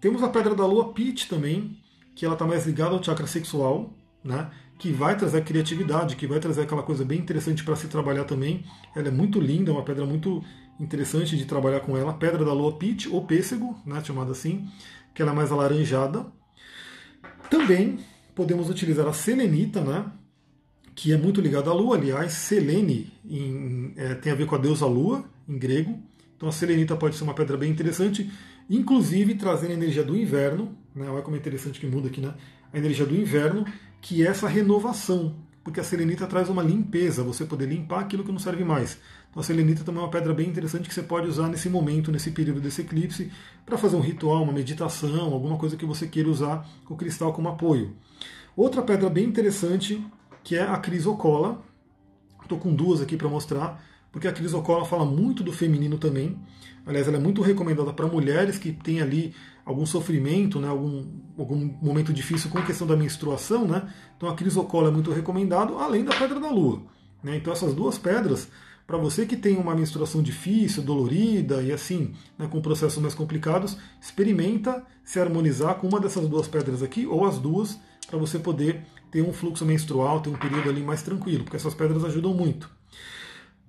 Temos a pedra da lua Pit também, que ela está mais ligada ao chakra sexual, né? Que vai trazer criatividade, que vai trazer aquela coisa bem interessante para se trabalhar também. Ela é muito linda, é uma pedra muito interessante de trabalhar com ela, pedra da lua Pit ou pêssego, né, chamada assim, que ela é mais alaranjada. Também podemos utilizar a selenita, né, que é muito ligada à lua, aliás, selene em, é, tem a ver com a deusa lua, em grego. Então a selenita pode ser uma pedra bem interessante, inclusive trazendo a energia do inverno, né, olha como é interessante que muda aqui, né, a energia do inverno, que é essa renovação, porque a selenita traz uma limpeza, você poder limpar aquilo que não serve mais. Então a selenita também é uma pedra bem interessante que você pode usar nesse momento, nesse período desse eclipse, para fazer um ritual, uma meditação, alguma coisa que você queira usar o cristal como apoio. Outra pedra bem interessante que é a crisocola. Estou com duas aqui para mostrar, porque a crisocola fala muito do feminino também. Aliás, ela é muito recomendada para mulheres que têm ali algum sofrimento, né, algum, algum momento difícil com a questão da menstruação. Né? Então a crisocola é muito recomendado, além da pedra da lua. Né? Então essas duas pedras para você que tem uma menstruação difícil, dolorida e assim, né, com processos mais complicados, experimenta se harmonizar com uma dessas duas pedras aqui, ou as duas, para você poder ter um fluxo menstrual, ter um período ali mais tranquilo, porque essas pedras ajudam muito.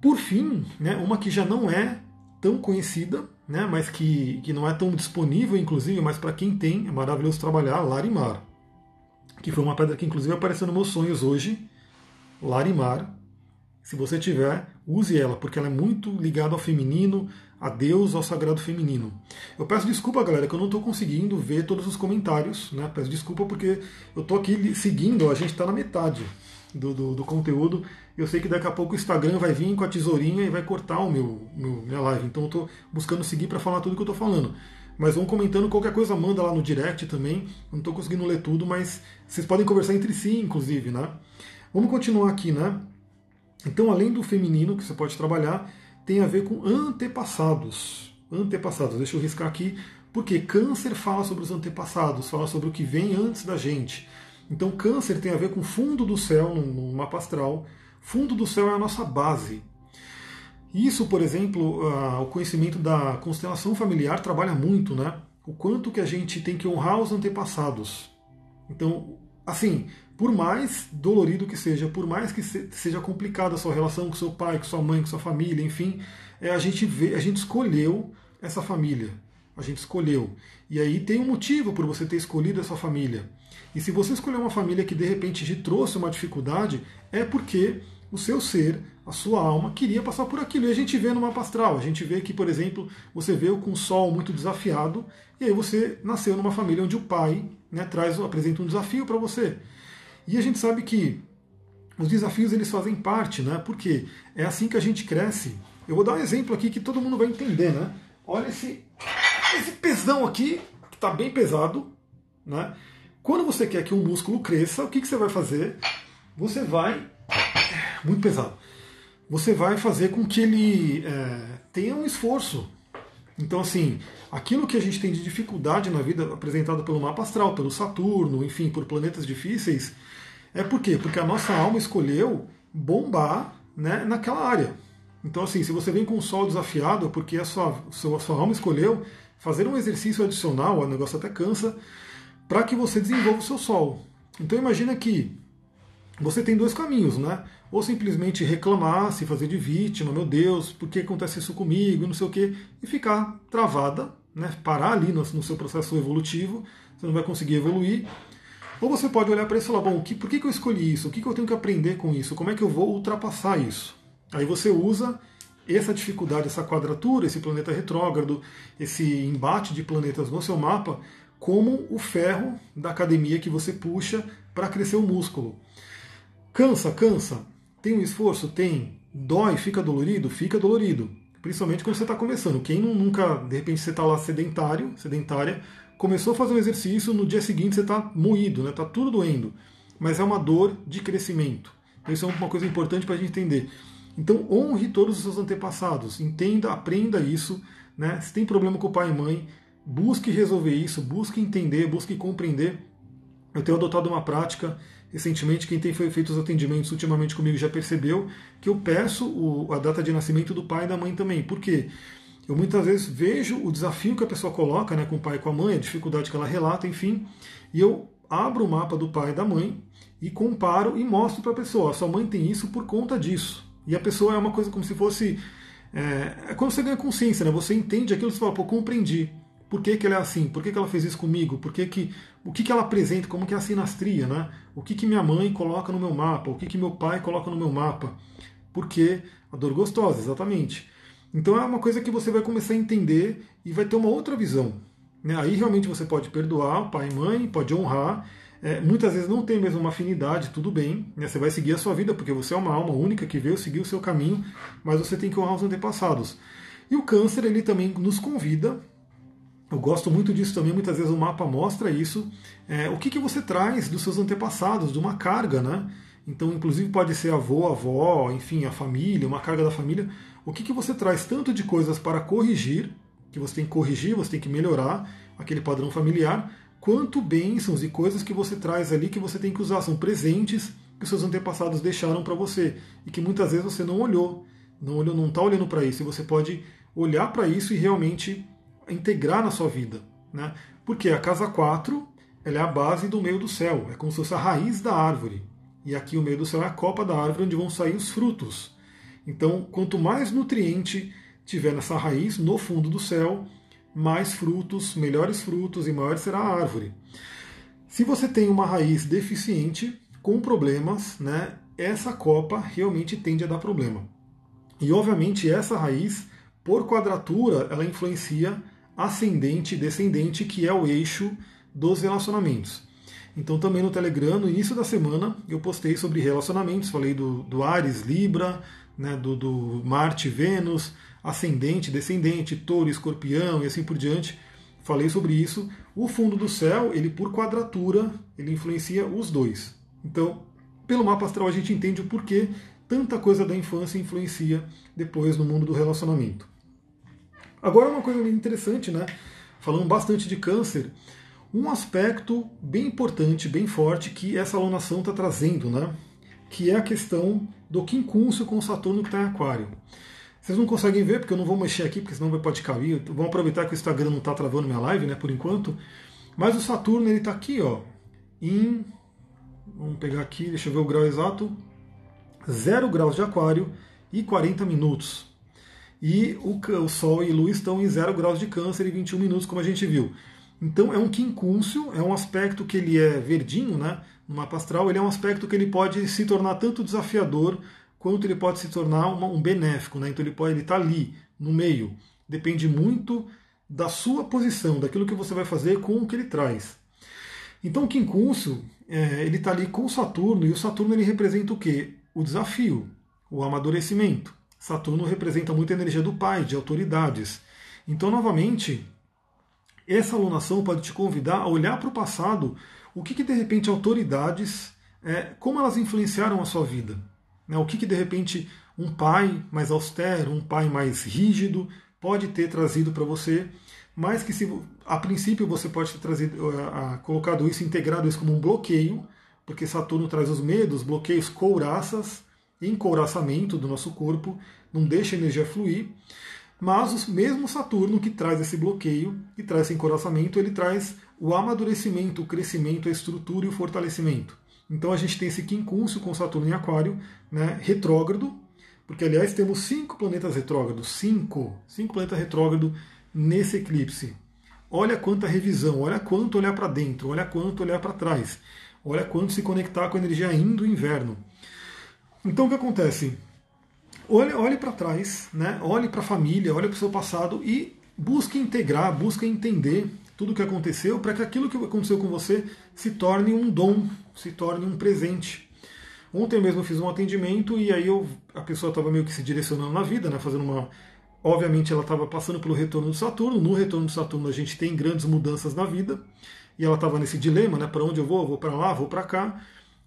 Por fim, né, uma que já não é tão conhecida, né, mas que, que não é tão disponível, inclusive, mas para quem tem, é maravilhoso trabalhar, Larimar. Que foi uma pedra que, inclusive, apareceu nos meus sonhos hoje. Larimar, se você tiver, use ela, porque ela é muito ligada ao feminino, a Deus, ao sagrado feminino. Eu peço desculpa, galera, que eu não estou conseguindo ver todos os comentários, né? Peço desculpa porque eu estou aqui seguindo, a gente está na metade do, do, do, conteúdo. Eu sei que daqui a pouco o Instagram vai vir com a tesourinha e vai cortar o meu, meu minha live. Então eu estou buscando seguir para falar tudo que eu estou falando. Mas vão comentando qualquer coisa, manda lá no direct também. Eu não estou conseguindo ler tudo, mas vocês podem conversar entre si, inclusive, né? Vamos continuar aqui, né? Então, além do feminino que você pode trabalhar, tem a ver com antepassados. Antepassados, deixa eu riscar aqui, porque câncer fala sobre os antepassados, fala sobre o que vem antes da gente. Então, câncer tem a ver com fundo do céu no mapa astral. Fundo do céu é a nossa base. Isso, por exemplo, o conhecimento da constelação familiar trabalha muito, né? O quanto que a gente tem que honrar os antepassados. Então, assim, por mais dolorido que seja, por mais que seja complicada a sua relação com seu pai, com sua mãe, com sua família, enfim, é, a gente vê, a gente escolheu essa família. A gente escolheu. E aí tem um motivo por você ter escolhido essa família. E se você escolher uma família que de repente te trouxe uma dificuldade, é porque o seu ser, a sua alma, queria passar por aquilo. E a gente vê no mapa astral. A gente vê que, por exemplo, você veio com o sol muito desafiado, e aí você nasceu numa família onde o pai né, traz, apresenta um desafio para você. E a gente sabe que os desafios eles fazem parte, né? Porque é assim que a gente cresce. Eu vou dar um exemplo aqui que todo mundo vai entender, né? Olha esse, esse pesão aqui, que está bem pesado, né? Quando você quer que um músculo cresça, o que, que você vai fazer? Você vai. Muito pesado. Você vai fazer com que ele é, tenha um esforço. Então, assim, aquilo que a gente tem de dificuldade na vida apresentado pelo mapa astral, pelo Saturno, enfim, por planetas difíceis, é por quê? Porque a nossa alma escolheu bombar né, naquela área. Então, assim, se você vem com o sol desafiado, é porque a sua, a sua alma escolheu fazer um exercício adicional, o negócio até cansa, para que você desenvolva o seu sol. Então, imagina que você tem dois caminhos, né? Ou simplesmente reclamar, se fazer de vítima, meu Deus, por que acontece isso comigo, não sei o quê, e ficar travada, né? parar ali no, no seu processo evolutivo, você não vai conseguir evoluir. Ou você pode olhar para isso e falar, bom, que, por que, que eu escolhi isso? O que, que eu tenho que aprender com isso? Como é que eu vou ultrapassar isso? Aí você usa essa dificuldade, essa quadratura, esse planeta retrógrado, esse embate de planetas no seu mapa, como o ferro da academia que você puxa para crescer o músculo. Cansa, cansa. Tem um esforço? Tem. Dói, fica dolorido? Fica dolorido. Principalmente quando você está começando. Quem nunca, de repente, você está lá sedentário, sedentária, começou a fazer um exercício, no dia seguinte você está moído, está né? Tá tudo doendo. Mas é uma dor de crescimento. Então, isso é uma coisa importante para a gente entender. Então, honre todos os seus antepassados. Entenda, aprenda isso. Né? Se tem problema com o pai e mãe, busque resolver isso, busque entender, busque compreender. Eu tenho adotado uma prática recentemente, quem tem feito os atendimentos ultimamente comigo já percebeu que eu peço o, a data de nascimento do pai e da mãe também. Por quê? Eu muitas vezes vejo o desafio que a pessoa coloca né, com o pai e com a mãe, a dificuldade que ela relata, enfim, e eu abro o mapa do pai e da mãe e comparo e mostro para a pessoa: sua mãe tem isso por conta disso. E a pessoa é uma coisa como se fosse. É, é quando você ganha consciência, né? Você entende aquilo e você fala, pô, compreendi. Por que, que ela é assim? Por que, que ela fez isso comigo? Por que, que o que, que ela apresenta? Como que é a sinastria, né? O que, que minha mãe coloca no meu mapa? O que, que meu pai coloca no meu mapa? Porque a dor gostosa, exatamente. Então é uma coisa que você vai começar a entender e vai ter uma outra visão. Né? Aí realmente você pode perdoar pai e mãe, pode honrar. É, muitas vezes não tem mesmo uma afinidade, tudo bem. Né? Você vai seguir a sua vida, porque você é uma alma única que veio seguir o seu caminho, mas você tem que honrar os antepassados. E o câncer, ele também nos convida eu gosto muito disso também, muitas vezes o mapa mostra isso. É, o que, que você traz dos seus antepassados, de uma carga, né? Então, inclusive, pode ser avô, avó, enfim, a família, uma carga da família. O que, que você traz tanto de coisas para corrigir, que você tem que corrigir, você tem que melhorar aquele padrão familiar, quanto bênçãos e coisas que você traz ali que você tem que usar. São presentes que seus antepassados deixaram para você e que muitas vezes você não olhou, não olhou, não está olhando para isso. E você pode olhar para isso e realmente integrar na sua vida. Né? Porque a casa 4 ela é a base do meio do céu, é como se fosse a raiz da árvore. E aqui o meio do céu é a copa da árvore onde vão sair os frutos. Então, quanto mais nutriente tiver nessa raiz, no fundo do céu, mais frutos, melhores frutos e maior será a árvore. Se você tem uma raiz deficiente, com problemas, né, essa copa realmente tende a dar problema. E obviamente essa raiz, por quadratura, ela influencia ascendente e descendente, que é o eixo dos relacionamentos. Então também no Telegram, no início da semana, eu postei sobre relacionamentos, falei do, do Ares, Libra, né, do, do Marte, Vênus, ascendente, descendente, touro, escorpião e assim por diante. Falei sobre isso. O fundo do céu, ele por quadratura, ele influencia os dois. Então, pelo mapa astral a gente entende o porquê tanta coisa da infância influencia depois no mundo do relacionamento. Agora uma coisa interessante, né? Falando bastante de câncer, um aspecto bem importante, bem forte que essa alunação está trazendo, né? Que é a questão do quincúncio com Saturno que está em Aquário. Vocês não conseguem ver porque eu não vou mexer aqui, porque senão vai pode cair. Vamos aproveitar que o Instagram não está travando minha live, né? Por enquanto. Mas o Saturno ele está aqui, ó, em vamos pegar aqui, deixa eu ver o grau exato, 0 graus de Aquário e 40 minutos e o, o Sol e Lua estão em 0 graus de câncer e 21 minutos, como a gente viu. Então é um quincúncio, é um aspecto que ele é verdinho, né? No mapa astral, ele é um aspecto que ele pode se tornar tanto desafiador quanto ele pode se tornar uma, um benéfico, né? Então ele pode ele tá ali no meio. Depende muito da sua posição, daquilo que você vai fazer com o que ele traz. Então o quincúncio, é, ele está ali com Saturno e o Saturno ele representa o quê? O desafio, o amadurecimento. Saturno representa muita energia do pai, de autoridades. Então, novamente, essa alunação pode te convidar a olhar para o passado, o que, que de repente autoridades, é, como elas influenciaram a sua vida. Né? O que, que de repente um pai mais austero, um pai mais rígido pode ter trazido para você, mas que se a princípio você pode ter trazido, uh, colocado isso, integrado isso como um bloqueio, porque Saturno traz os medos, bloqueios, couraças, encouraçamento do nosso corpo, não deixa a energia fluir. Mas o mesmo Saturno que traz esse bloqueio, que traz esse encoraçamento, ele traz o amadurecimento, o crescimento, a estrutura e o fortalecimento. Então a gente tem esse quincúncio com Saturno em Aquário, né, retrógrado, porque aliás temos cinco planetas retrógrados, cinco, cinco planetas retrógrados nesse eclipse. Olha quanta revisão, olha quanto olhar para dentro, olha quanto olhar para trás, olha quanto se conectar com a energia ainda do inverno. Então o que acontece? Olhe, olhe para trás, né? olhe para a família, olhe para o seu passado e busque integrar, busque entender tudo o que aconteceu para que aquilo que aconteceu com você se torne um dom, se torne um presente. Ontem mesmo eu fiz um atendimento e aí eu, a pessoa estava meio que se direcionando na vida, né, fazendo uma. Obviamente ela estava passando pelo retorno do Saturno. No retorno do Saturno a gente tem grandes mudanças na vida e ela estava nesse dilema, né? Para onde eu vou? Vou para lá, vou para cá.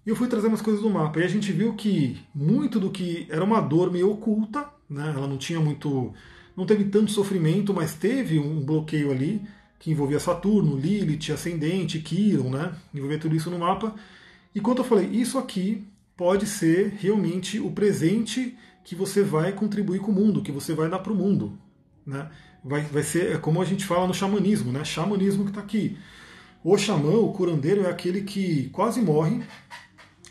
E eu fui trazendo as coisas do mapa. E a gente viu que muito do que era uma dor meio oculta, né? Ela não tinha muito. não teve tanto sofrimento, mas teve um bloqueio ali que envolvia Saturno, Lilith, Ascendente, Quiron, né? Envolvia tudo isso no mapa. E quando eu falei, isso aqui pode ser realmente o presente que você vai contribuir com o mundo, que você vai dar para o mundo. Né? Vai, vai ser é como a gente fala no xamanismo, né? Xamanismo que está aqui. O xamã, o curandeiro, é aquele que quase morre,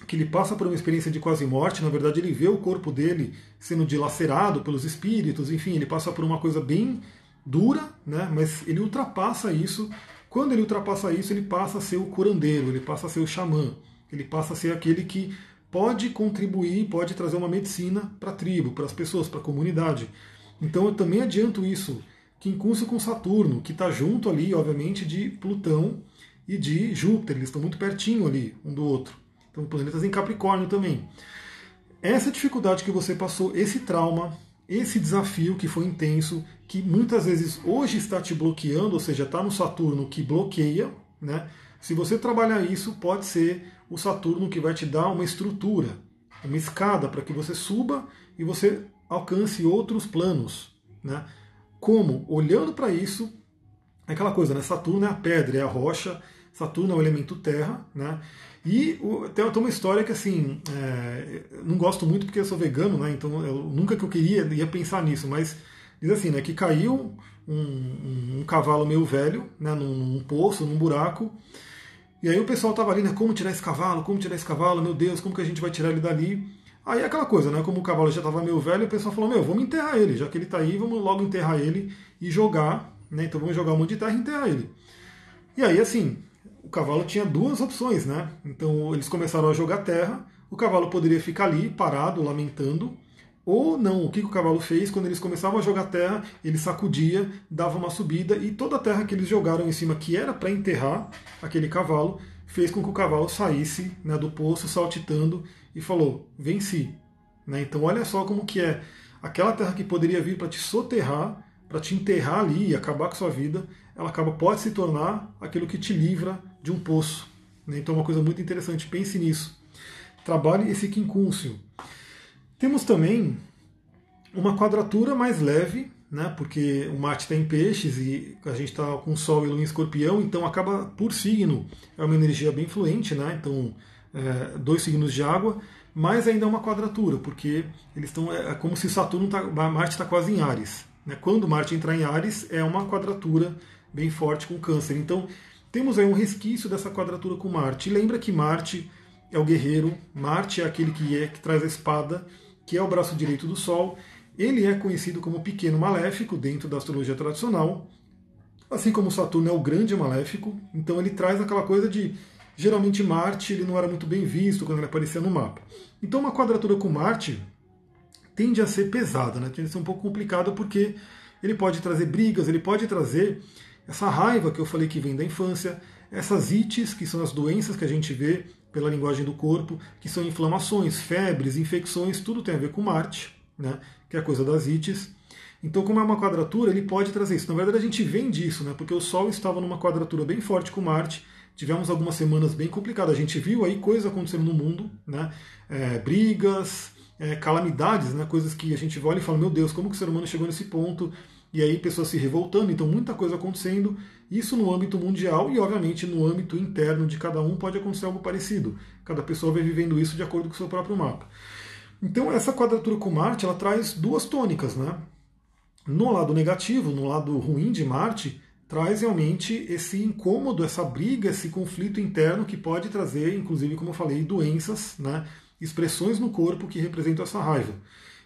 que ele passa por uma experiência de quase morte, na verdade ele vê o corpo dele sendo dilacerado pelos espíritos, enfim, ele passa por uma coisa bem dura, né? mas ele ultrapassa isso. Quando ele ultrapassa isso, ele passa a ser o curandeiro, ele passa a ser o xamã, ele passa a ser aquele que pode contribuir, pode trazer uma medicina para a tribo, para as pessoas, para a comunidade. Então eu também adianto isso, que incurso com Saturno, que está junto ali, obviamente, de Plutão e de Júpiter, eles estão muito pertinho ali um do outro. Então planetas em Capricórnio também. Essa dificuldade que você passou, esse trauma, esse desafio que foi intenso, que muitas vezes hoje está te bloqueando, ou seja, está no Saturno que bloqueia, né? Se você trabalhar isso, pode ser o Saturno que vai te dar uma estrutura, uma escada para que você suba e você alcance outros planos. Né? Como? Olhando para isso, é aquela coisa, né? Saturno é a pedra, é a rocha, Saturno é o elemento terra, né? E o, tem, tem, uma história que assim, é, não gosto muito porque eu sou vegano, né? Então eu, nunca que eu queria ia pensar nisso, mas diz assim, né? Que caiu um, um, um cavalo meio velho, né? Num, num poço, num buraco, e aí o pessoal tava ali, né? Como tirar esse cavalo? Como tirar esse cavalo? Meu Deus, como que a gente vai tirar ele dali? Aí é aquela coisa, né? Como o cavalo já estava meio velho, o pessoal falou: Meu, vamos enterrar ele, já que ele está aí, vamos logo enterrar ele e jogar, né? Então vamos jogar um monte de terra e enterrar ele. E aí, assim, o cavalo tinha duas opções, né? Então eles começaram a jogar terra, o cavalo poderia ficar ali, parado, lamentando, ou não, o que o cavalo fez quando eles começavam a jogar terra, ele sacudia, dava uma subida e toda a terra que eles jogaram em cima, que era para enterrar aquele cavalo, fez com que o cavalo saísse né, do poço saltitando e falou: venci. Né? Então olha só como que é aquela terra que poderia vir para te soterrar, para te enterrar ali e acabar com sua vida, ela acaba pode se tornar aquilo que te livra de um poço. Né? Então é uma coisa muito interessante, pense nisso. Trabalhe esse quincúncio. Temos também uma quadratura mais leve, né, porque o Marte está em peixes e a gente está com Sol e Lua em escorpião, então acaba por signo, é uma energia bem fluente, né, então é, dois signos de água, mas ainda é uma quadratura, porque eles estão é, é como se Saturno tá, Marte está quase em Ares. Né, quando Marte entrar em Ares, é uma quadratura bem forte com Câncer. Então temos aí um resquício dessa quadratura com Marte. E lembra que Marte é o guerreiro, Marte é aquele que é que traz a espada, que é o braço direito do Sol. Ele é conhecido como pequeno maléfico dentro da astrologia tradicional, assim como Saturno é o grande maléfico. Então ele traz aquela coisa de geralmente Marte ele não era muito bem visto quando ele aparecia no mapa. Então uma quadratura com Marte tende a ser pesada, né? tende a ser um pouco complicada porque ele pode trazer brigas, ele pode trazer essa raiva que eu falei que vem da infância, essas ites, que são as doenças que a gente vê pela linguagem do corpo, que são inflamações, febres, infecções, tudo tem a ver com Marte, né, que é a coisa das ites. Então, como é uma quadratura, ele pode trazer isso. Na verdade, a gente vem disso, né, porque o Sol estava numa quadratura bem forte com Marte, tivemos algumas semanas bem complicadas. A gente viu aí coisas acontecendo no mundo, né, é, brigas, é, calamidades, né, coisas que a gente olha e fala: meu Deus, como que o ser humano chegou nesse ponto? E aí pessoas se revoltando, então muita coisa acontecendo. Isso no âmbito mundial e, obviamente, no âmbito interno de cada um pode acontecer algo parecido. Cada pessoa vai vivendo isso de acordo com o seu próprio mapa. Então, essa quadratura com Marte ela traz duas tônicas. Né? No lado negativo, no lado ruim de Marte, traz realmente esse incômodo, essa briga, esse conflito interno que pode trazer, inclusive, como eu falei, doenças, né, expressões no corpo que representam essa raiva.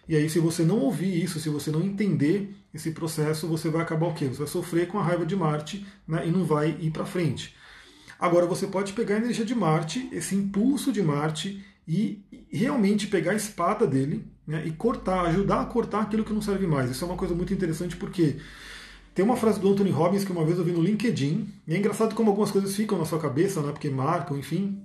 E aí, se você não ouvir isso, se você não entender esse processo, você vai acabar o quê? Você vai sofrer com a raiva de Marte né, e não vai ir para frente. Agora, você pode pegar a energia de Marte, esse impulso de Marte, e realmente pegar a espada dele né, e cortar, ajudar a cortar aquilo que não serve mais. Isso é uma coisa muito interessante porque tem uma frase do Anthony Robbins que uma vez eu vi no LinkedIn, e é engraçado como algumas coisas ficam na sua cabeça, né, porque marcam, enfim,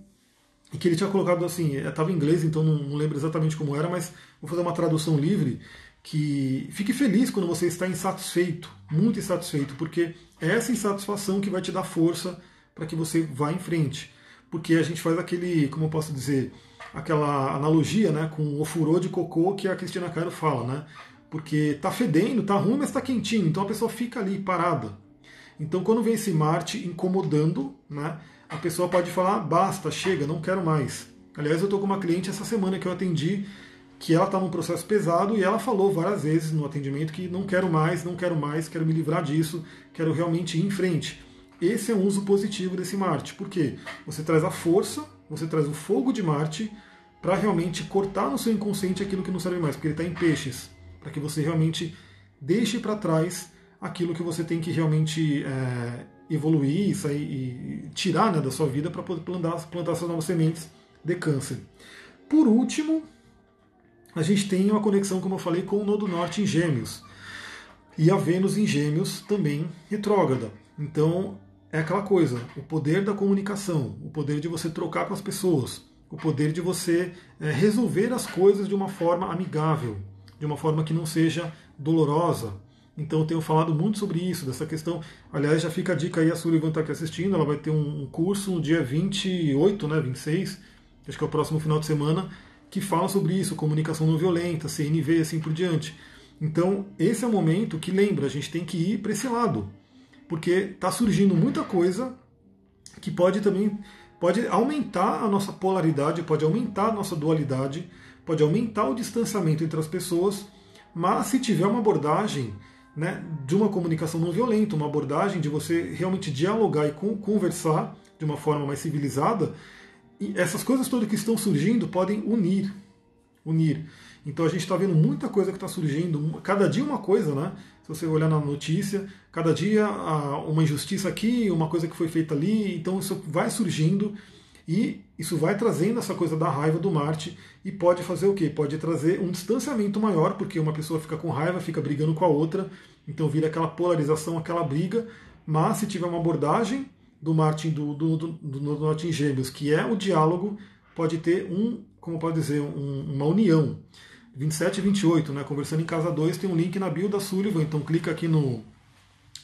e que ele tinha colocado assim, estava em inglês, então não, não lembro exatamente como era, mas vou fazer uma tradução livre, que fique feliz quando você está insatisfeito, muito insatisfeito, porque é essa insatisfação que vai te dar força para que você vá em frente. Porque a gente faz aquele, como eu posso dizer, aquela analogia né, com o furor de cocô que a Cristina Cairo fala, né? Porque tá fedendo, tá ruim, mas tá quentinho, então a pessoa fica ali parada. Então quando vem esse Marte incomodando, né, a pessoa pode falar, basta, chega, não quero mais. Aliás, eu estou com uma cliente essa semana que eu atendi, que ela está num processo pesado e ela falou várias vezes no atendimento que não quero mais, não quero mais, quero me livrar disso, quero realmente ir em frente. Esse é um uso positivo desse Marte, porque você traz a força, você traz o fogo de Marte para realmente cortar no seu inconsciente aquilo que não serve mais, porque ele está em peixes, para que você realmente deixe para trás aquilo que você tem que realmente é, evoluir sair, e tirar né, da sua vida para poder plantar, plantar suas novas sementes de câncer. Por último, a gente tem uma conexão, como eu falei, com o Nodo Norte em Gêmeos. E a Vênus em Gêmeos também retrógrada. Então, é aquela coisa, o poder da comunicação, o poder de você trocar com as pessoas, o poder de você é, resolver as coisas de uma forma amigável, de uma forma que não seja dolorosa, então eu tenho falado muito sobre isso, dessa questão. Aliás, já fica a dica aí, a Sullivan está aqui assistindo, ela vai ter um curso no dia 28, né, 26, acho que é o próximo final de semana, que fala sobre isso, comunicação não violenta, CNV assim por diante. Então, esse é o momento que lembra, a gente tem que ir para esse lado, porque está surgindo muita coisa que pode também pode aumentar a nossa polaridade, pode aumentar a nossa dualidade, pode aumentar o distanciamento entre as pessoas, mas se tiver uma abordagem né, de uma comunicação não violenta, uma abordagem de você realmente dialogar e conversar de uma forma mais civilizada, e essas coisas todas que estão surgindo podem unir. Unir. Então a gente está vendo muita coisa que está surgindo, cada dia uma coisa, né? Se você olhar na notícia, cada dia uma injustiça aqui, uma coisa que foi feita ali, então isso vai surgindo e isso vai trazendo essa coisa da raiva do Marte e pode fazer o quê? Pode trazer um distanciamento maior, porque uma pessoa fica com raiva, fica brigando com a outra, então vira aquela polarização, aquela briga. Mas se tiver uma abordagem do Marte do, do, do, do Norte em Gêmeos, que é o diálogo, pode ter um, como pode dizer, um, uma união. 27 e 28, né? Conversando em casa 2, tem um link na bio da Sullivan, então clica aqui no,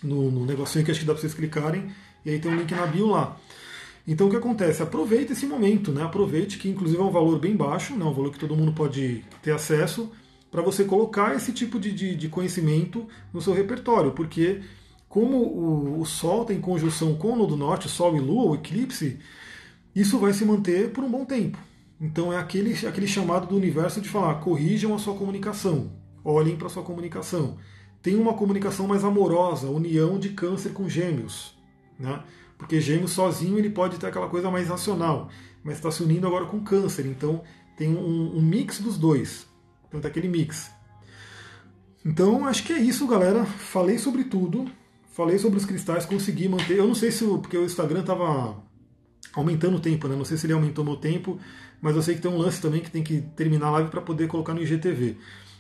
no, no negocinho que acho que dá para vocês clicarem, e aí tem um link na bio lá. Então o que acontece? Aproveite esse momento, né? aproveite que inclusive é um valor bem baixo, né? um valor que todo mundo pode ter acesso, para você colocar esse tipo de, de, de, conhecimento no seu repertório, porque como o, o Sol tem conjunção com o Nodo Norte, Sol e Lua, o eclipse, isso vai se manter por um bom tempo. Então é aquele, aquele chamado do universo de falar, corrijam a sua comunicação, olhem para a sua comunicação. Tenham uma comunicação mais amorosa, união de câncer com gêmeos. Né? Porque gêmeos sozinho ele pode ter aquela coisa mais racional, mas está se unindo agora com câncer, então tem um, um mix dos dois. Então tem aquele mix. Então acho que é isso, galera. Falei sobre tudo. Falei sobre os cristais, consegui manter. Eu não sei se. Porque o Instagram estava aumentando o tempo, né? Não sei se ele aumentou meu tempo, mas eu sei que tem um lance também que tem que terminar a live para poder colocar no IGTV.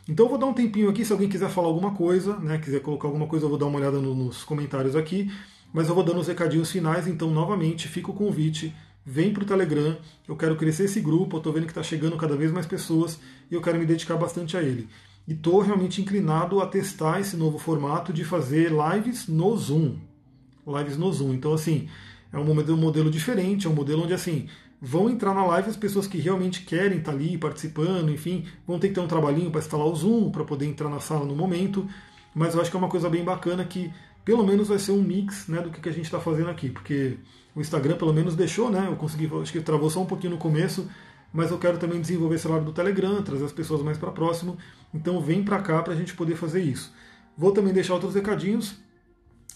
Então eu vou dar um tempinho aqui, se alguém quiser falar alguma coisa, né, quiser colocar alguma coisa, eu vou dar uma olhada no, nos comentários aqui. Mas eu vou dando os recadinhos finais, então novamente fica o convite. Vem para o Telegram, eu quero crescer esse grupo, eu estou vendo que está chegando cada vez mais pessoas e eu quero me dedicar bastante a ele. E estou realmente inclinado a testar esse novo formato de fazer lives no Zoom. Lives no Zoom. Então, assim, é um modelo, diferente, é um modelo onde, assim, vão entrar na live as pessoas que realmente querem estar tá ali participando, enfim, vão ter que ter um trabalhinho para instalar o Zoom, para poder entrar na sala no momento. Mas eu acho que é uma coisa bem bacana que pelo menos vai ser um mix né, do que a gente está fazendo aqui, porque o Instagram pelo menos deixou, né? Eu consegui, acho que travou só um pouquinho no começo, mas eu quero também desenvolver esse lado do Telegram, trazer as pessoas mais para próximo. Então vem para cá para a gente poder fazer isso. Vou também deixar outros recadinhos.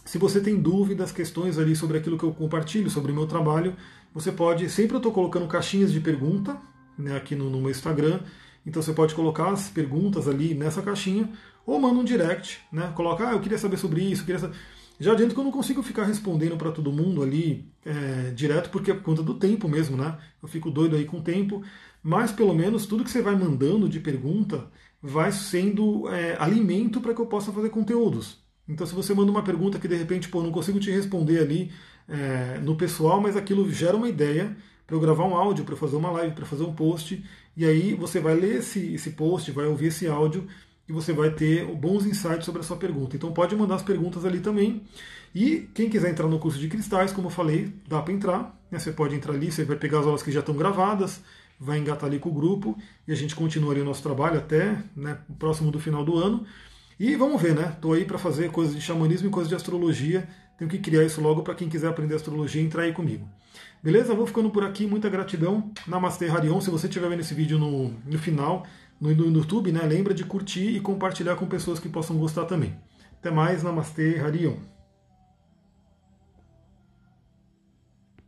Se você tem dúvidas, questões ali sobre aquilo que eu compartilho, sobre o meu trabalho, você pode. Sempre eu estou colocando caixinhas de pergunta né, aqui no, no meu Instagram. Então você pode colocar as perguntas ali nessa caixinha ou manda um direct, né? Coloca, ah, eu queria saber sobre isso, queria saber. Já adianto que eu não consigo ficar respondendo para todo mundo ali é, direto, porque é por conta do tempo mesmo, né? Eu fico doido aí com o tempo, mas pelo menos tudo que você vai mandando de pergunta vai sendo é, alimento para que eu possa fazer conteúdos. Então, se você manda uma pergunta que de repente, pô, não consigo te responder ali é, no pessoal, mas aquilo gera uma ideia para eu gravar um áudio, para fazer uma live, para fazer um post, e aí você vai ler esse, esse post, vai ouvir esse áudio e você vai ter bons insights sobre a sua pergunta. Então pode mandar as perguntas ali também. E quem quiser entrar no curso de cristais, como eu falei, dá para entrar. Né? Você pode entrar ali, você vai pegar as aulas que já estão gravadas, vai engatar ali com o grupo e a gente continuaria o nosso trabalho até né, próximo do final do ano. E vamos ver, né? Estou aí para fazer coisas de xamanismo e coisas de astrologia. Tenho que criar isso logo para quem quiser aprender astrologia entrar aí comigo. Beleza? Vou ficando por aqui. Muita gratidão. Namastê Harion. Se você estiver vendo esse vídeo no, no final, no YouTube, né? Lembra de curtir e compartilhar com pessoas que possam gostar também. Até mais. Namastê Harion.